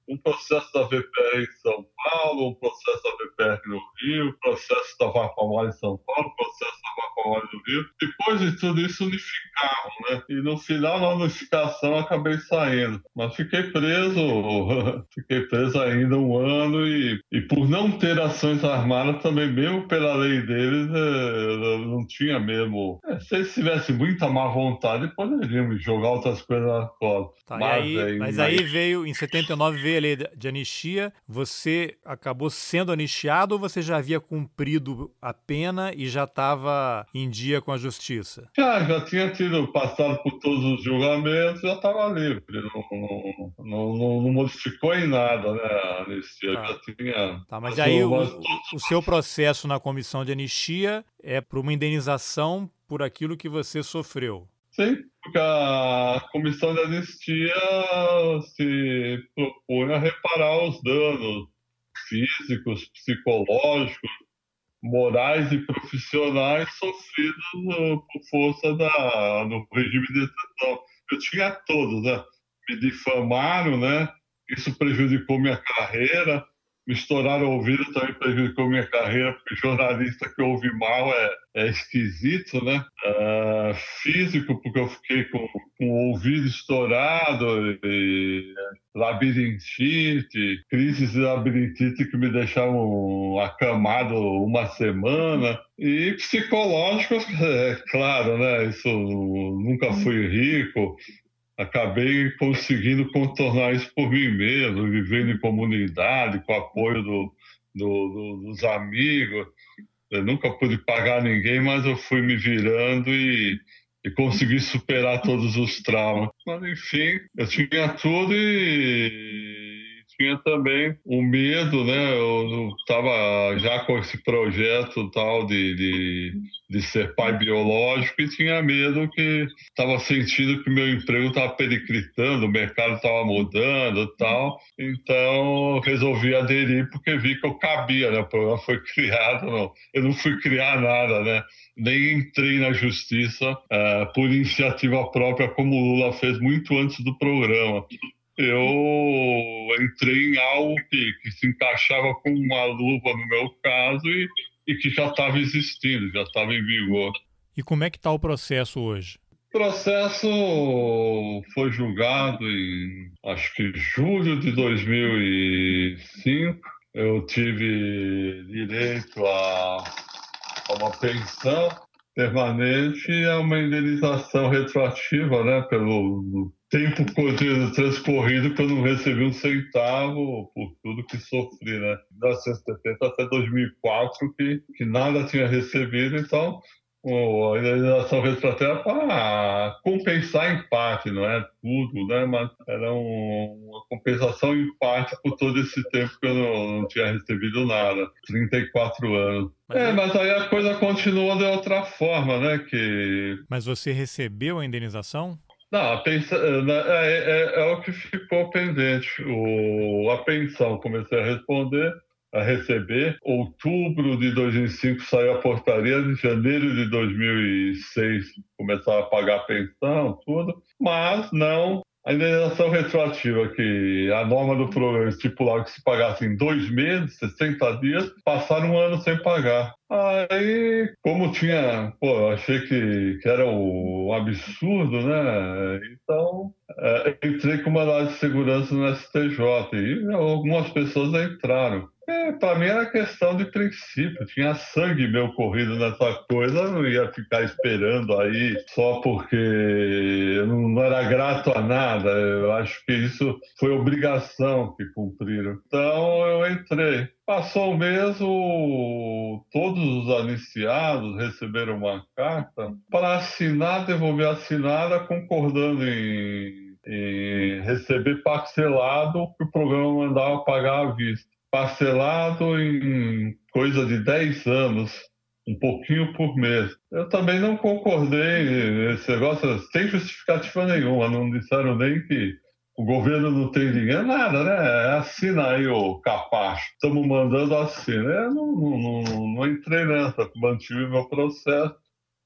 Um processo da VPR em São Paulo, um processo da VPR no Rio, um processo da Vapamar em São Paulo, um processo da Vapamar no Rio. Depois de tudo isso, unificaram, né? E no final, na unificação, acabei saindo. Mas fiquei preso, [laughs] fiquei preso ainda um ano e, e por não ter ações armadas também, mesmo pela lei deles, é, não tinha mesmo. É, se eles tivessem muita má vontade, poderiam jogar outras coisas na cola. Tá, mas, aí, aí, mas aí veio, em 79 veio a lei de anistia, você acabou sendo anistiado ou você já havia cumprido a pena e já estava em dia com a justiça? Já, já tinha tido passado por todos os julgamentos, já estava livre. Não, não, não, não, modificou em nada, né? A anistia tá. já tinha. Tá, mas aí o, o seu processo na comissão de anistia é para uma indenização por aquilo que você sofreu. Sim, porque a comissão de anistia se propõe a reparar os danos físicos, psicológicos, morais e profissionais sofridos por força da, do regime de exceção. Eu tinha todos, né? Me difamaram, né? Isso prejudicou minha carreira me estouraram o ouvido também prejudicou minha carreira, porque [laughs] jornalista que ouve mal é, é esquisito, né? Uh, físico, porque eu fiquei com, com o ouvido estourado, e, labirintite, crises de labirintite que me deixavam acamado uma semana. E psicológico, é claro, né? Isso nunca fui rico, acabei conseguindo contornar isso por mim mesmo, vivendo em comunidade, com o apoio do, do, do, dos amigos. Eu nunca pude pagar ninguém, mas eu fui me virando e, e consegui superar todos os traumas. Mas, enfim, eu tinha tudo e tinha também o medo, né? Eu estava já com esse projeto tal de, de, de ser pai biológico e tinha medo que estava sentindo que meu emprego estava periclitando, o mercado estava mudando tal. Então resolvi aderir porque vi que eu cabia, né? O programa foi criado, não. eu não fui criar nada, né? Nem entrei na justiça uh, por iniciativa própria, como o Lula fez muito antes do programa eu entrei em algo que, que se encaixava com uma luva no meu caso e, e que já estava existindo, já estava em vigor. E como é que está o processo hoje? O processo foi julgado em, acho que julho de 2005. Eu tive direito a, a uma pensão permanente e a uma indenização retroativa, né, pelo tempo transcorrido que eu não recebi um centavo por tudo que sofri, né? De 1970 até 2004 que, que nada tinha recebido, então a indenização retroativa para compensar em parte, não é tudo, né? Mas era um, uma compensação em parte por todo esse tempo que eu não, não tinha recebido nada, 34 anos. Mas é, mas aí a coisa continuou de outra forma, né? Que... Mas você recebeu a indenização? Não, pensa, é, é, é, o que ficou pendente. O, a pensão, comecei a responder, a receber. Outubro de 2005 saiu a portaria, de janeiro de 2006 começaram a pagar a pensão, tudo, mas não a indenização retroativa, que a norma do programa estipulava que se pagasse em dois meses, 60 dias, passaram um ano sem pagar. Aí, como tinha, pô, achei que, que era um absurdo, né? Então, é, entrei com uma mandado de segurança no STJ e algumas pessoas entraram. É, para mim era questão de princípio. Tinha sangue meu corrido nessa coisa, eu não ia ficar esperando aí só porque eu não, era grato a nada. Eu acho que isso foi obrigação que cumpriram. Então eu entrei. Passou o mês, todos os aliciados receberam uma carta para assinar, devolver assinada, concordando em, em receber parcelado o que o programa mandava pagar à vista parcelado em coisa de 10 anos, um pouquinho por mês. Eu também não concordei nesse negócio, sem justificativa nenhuma, não disseram nem que o governo não tem dinheiro, nada, né? Assina aí o capacho, estamos mandando assina. Eu não, não, não, não entrei nessa, mantive meu processo.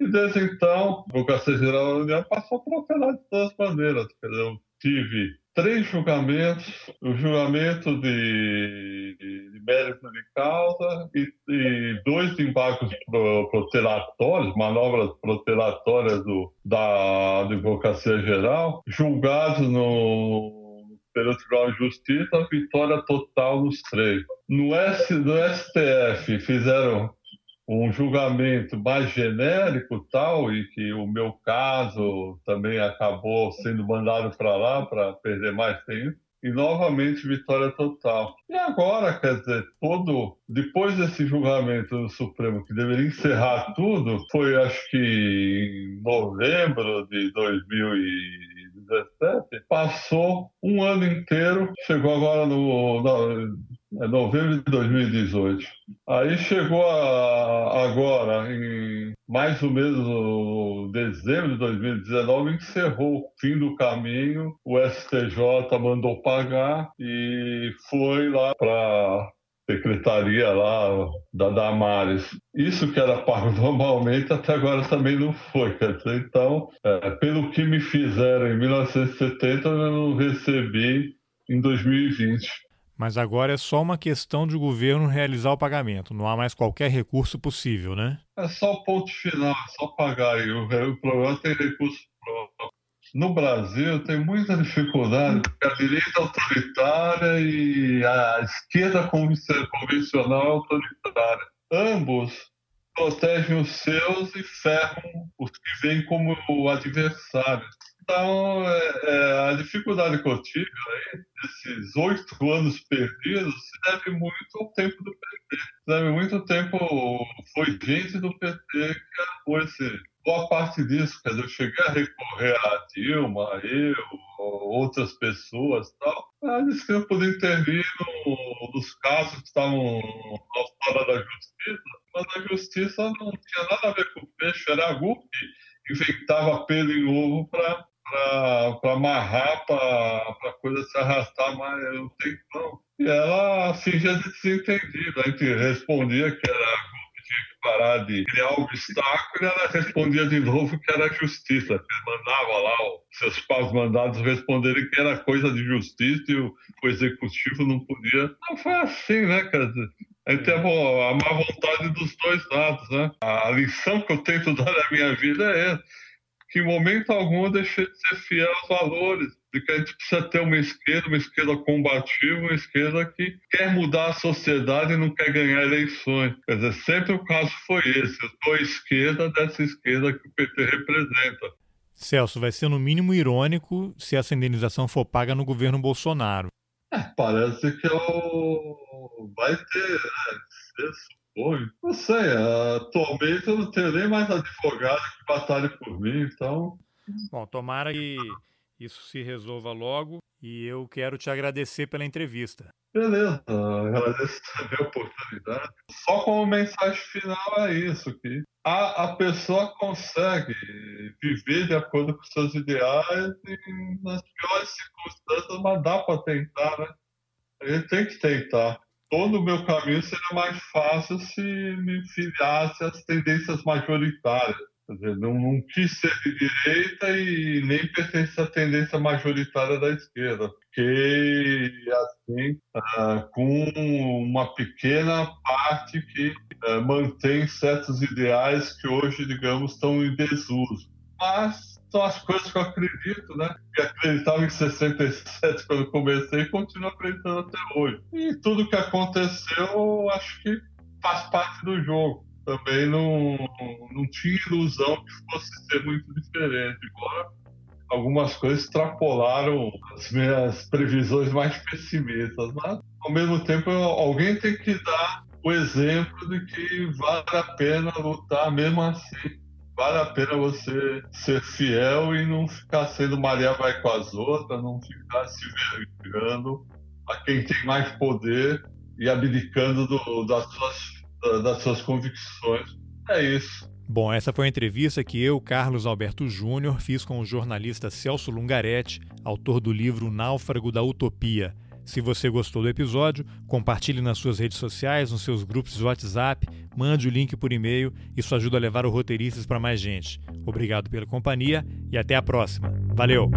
E desde então, o Advocacia Geral da União passou por operar de todas maneiras. Quer dizer, eu tive três julgamentos, o julgamento de, de, de mérito de causa e, e dois embargos pro, protelatórios, manobras protelatórias do, da Advocacia Geral, julgados no, pelo Tribunal de Justiça, vitória total nos três. No, S, no STF fizeram um julgamento mais genérico tal e que o meu caso também acabou sendo mandado para lá para perder mais tempo e novamente vitória total. E agora, quer dizer, todo depois desse julgamento do Supremo que deveria encerrar tudo, foi acho que em novembro de 2017, passou um ano inteiro, chegou agora no, no é novembro de 2018. Aí chegou a, agora, em mais ou menos dezembro de 2019, encerrou o fim do caminho, o STJ mandou pagar e foi lá para secretaria lá da Damares. Isso que era pago [laughs] normalmente, até agora também não foi. Dizer, então, é, pelo que me fizeram em 1970, eu não recebi em 2020. Mas agora é só uma questão de o governo realizar o pagamento, não há mais qualquer recurso possível, né? É só o ponto final, é só pagar. E o, o problema tem recurso próprio. No Brasil tem muita dificuldade, porque a direita autoritária e a esquerda convencional é autoritária. Ambos protegem os seus e ferram os que vêm como adversários. Então, é, é, a dificuldade que eu tive aí, esses oito anos perdidos, se deve muito ao tempo do PT. Se deve muito tempo, foi gente do PT que arrumou esse. Boa parte disso, quer dizer, eu cheguei a recorrer a Dilma, eu, outras pessoas tal, Ah, disse que eu podia intervir no, nos casos que estavam fora da justiça, mas a justiça não tinha nada a ver com o peixe, era a GUP que inventava pelo em ovo para para amarrar, para a coisa se arrastar mais um tempão. E ela fingia de desentendida. Respondia que parar de criar obstáculo e ela respondia de novo que era justiça. Ele mandava lá os seus pais mandados responderem que era coisa de justiça e o, o executivo não podia. Não foi assim, né? Dizer, a gente tem a má vontade dos dois lados, né? A lição que eu tento [laughs] dar na minha vida é essa que em momento algum eu deixei de ser fiel aos valores, de que a gente precisa ter uma esquerda, uma esquerda combativa, uma esquerda que quer mudar a sociedade e não quer ganhar eleições. Quer dizer, sempre o caso foi esse. Eu estou à esquerda dessa esquerda que o PT representa. Celso, vai ser no mínimo irônico se essa indenização for paga no governo Bolsonaro. É, parece que eu... vai ter, né? Oi? Não sei, atualmente eu não tenho nem mais advogado que batalhe por mim, então. Bom, tomara que isso se resolva logo e eu quero te agradecer pela entrevista. Beleza, agradeço a oportunidade. Só como mensagem final é isso, que a, a pessoa consegue viver de acordo com seus ideais e nas piores circunstâncias, mas dá para tentar, né? Gente tem que tentar todo o meu caminho seria mais fácil se me filiasse às tendências majoritárias. Dizer, não, não quis ser de direita e nem pertence à tendência majoritária da esquerda. Fiquei, assim, uh, com uma pequena parte que uh, mantém certos ideais que hoje, digamos, estão em desuso. Mas são as coisas que eu acredito, né? Que acreditava em 67 quando comecei e continuo acreditando até hoje. E tudo que aconteceu, acho que faz parte do jogo. Também não, não tinha ilusão que fosse ser muito diferente. Agora, algumas coisas extrapolaram as minhas previsões mais pessimistas, mas ao mesmo tempo alguém tem que dar o exemplo de que vale a pena lutar mesmo assim vale a pena você ser fiel e não ficar sendo Maria vai com as outras, não ficar se vergando a quem tem mais poder e abdicando do, das, suas, das suas convicções. É isso. Bom, essa foi a entrevista que eu, Carlos Alberto Júnior, fiz com o jornalista Celso Lungaretti, autor do livro Náufrago da Utopia. Se você gostou do episódio, compartilhe nas suas redes sociais, nos seus grupos de WhatsApp, mande o link por e-mail, isso ajuda a levar o Roteiristas para mais gente. Obrigado pela companhia e até a próxima. Valeu!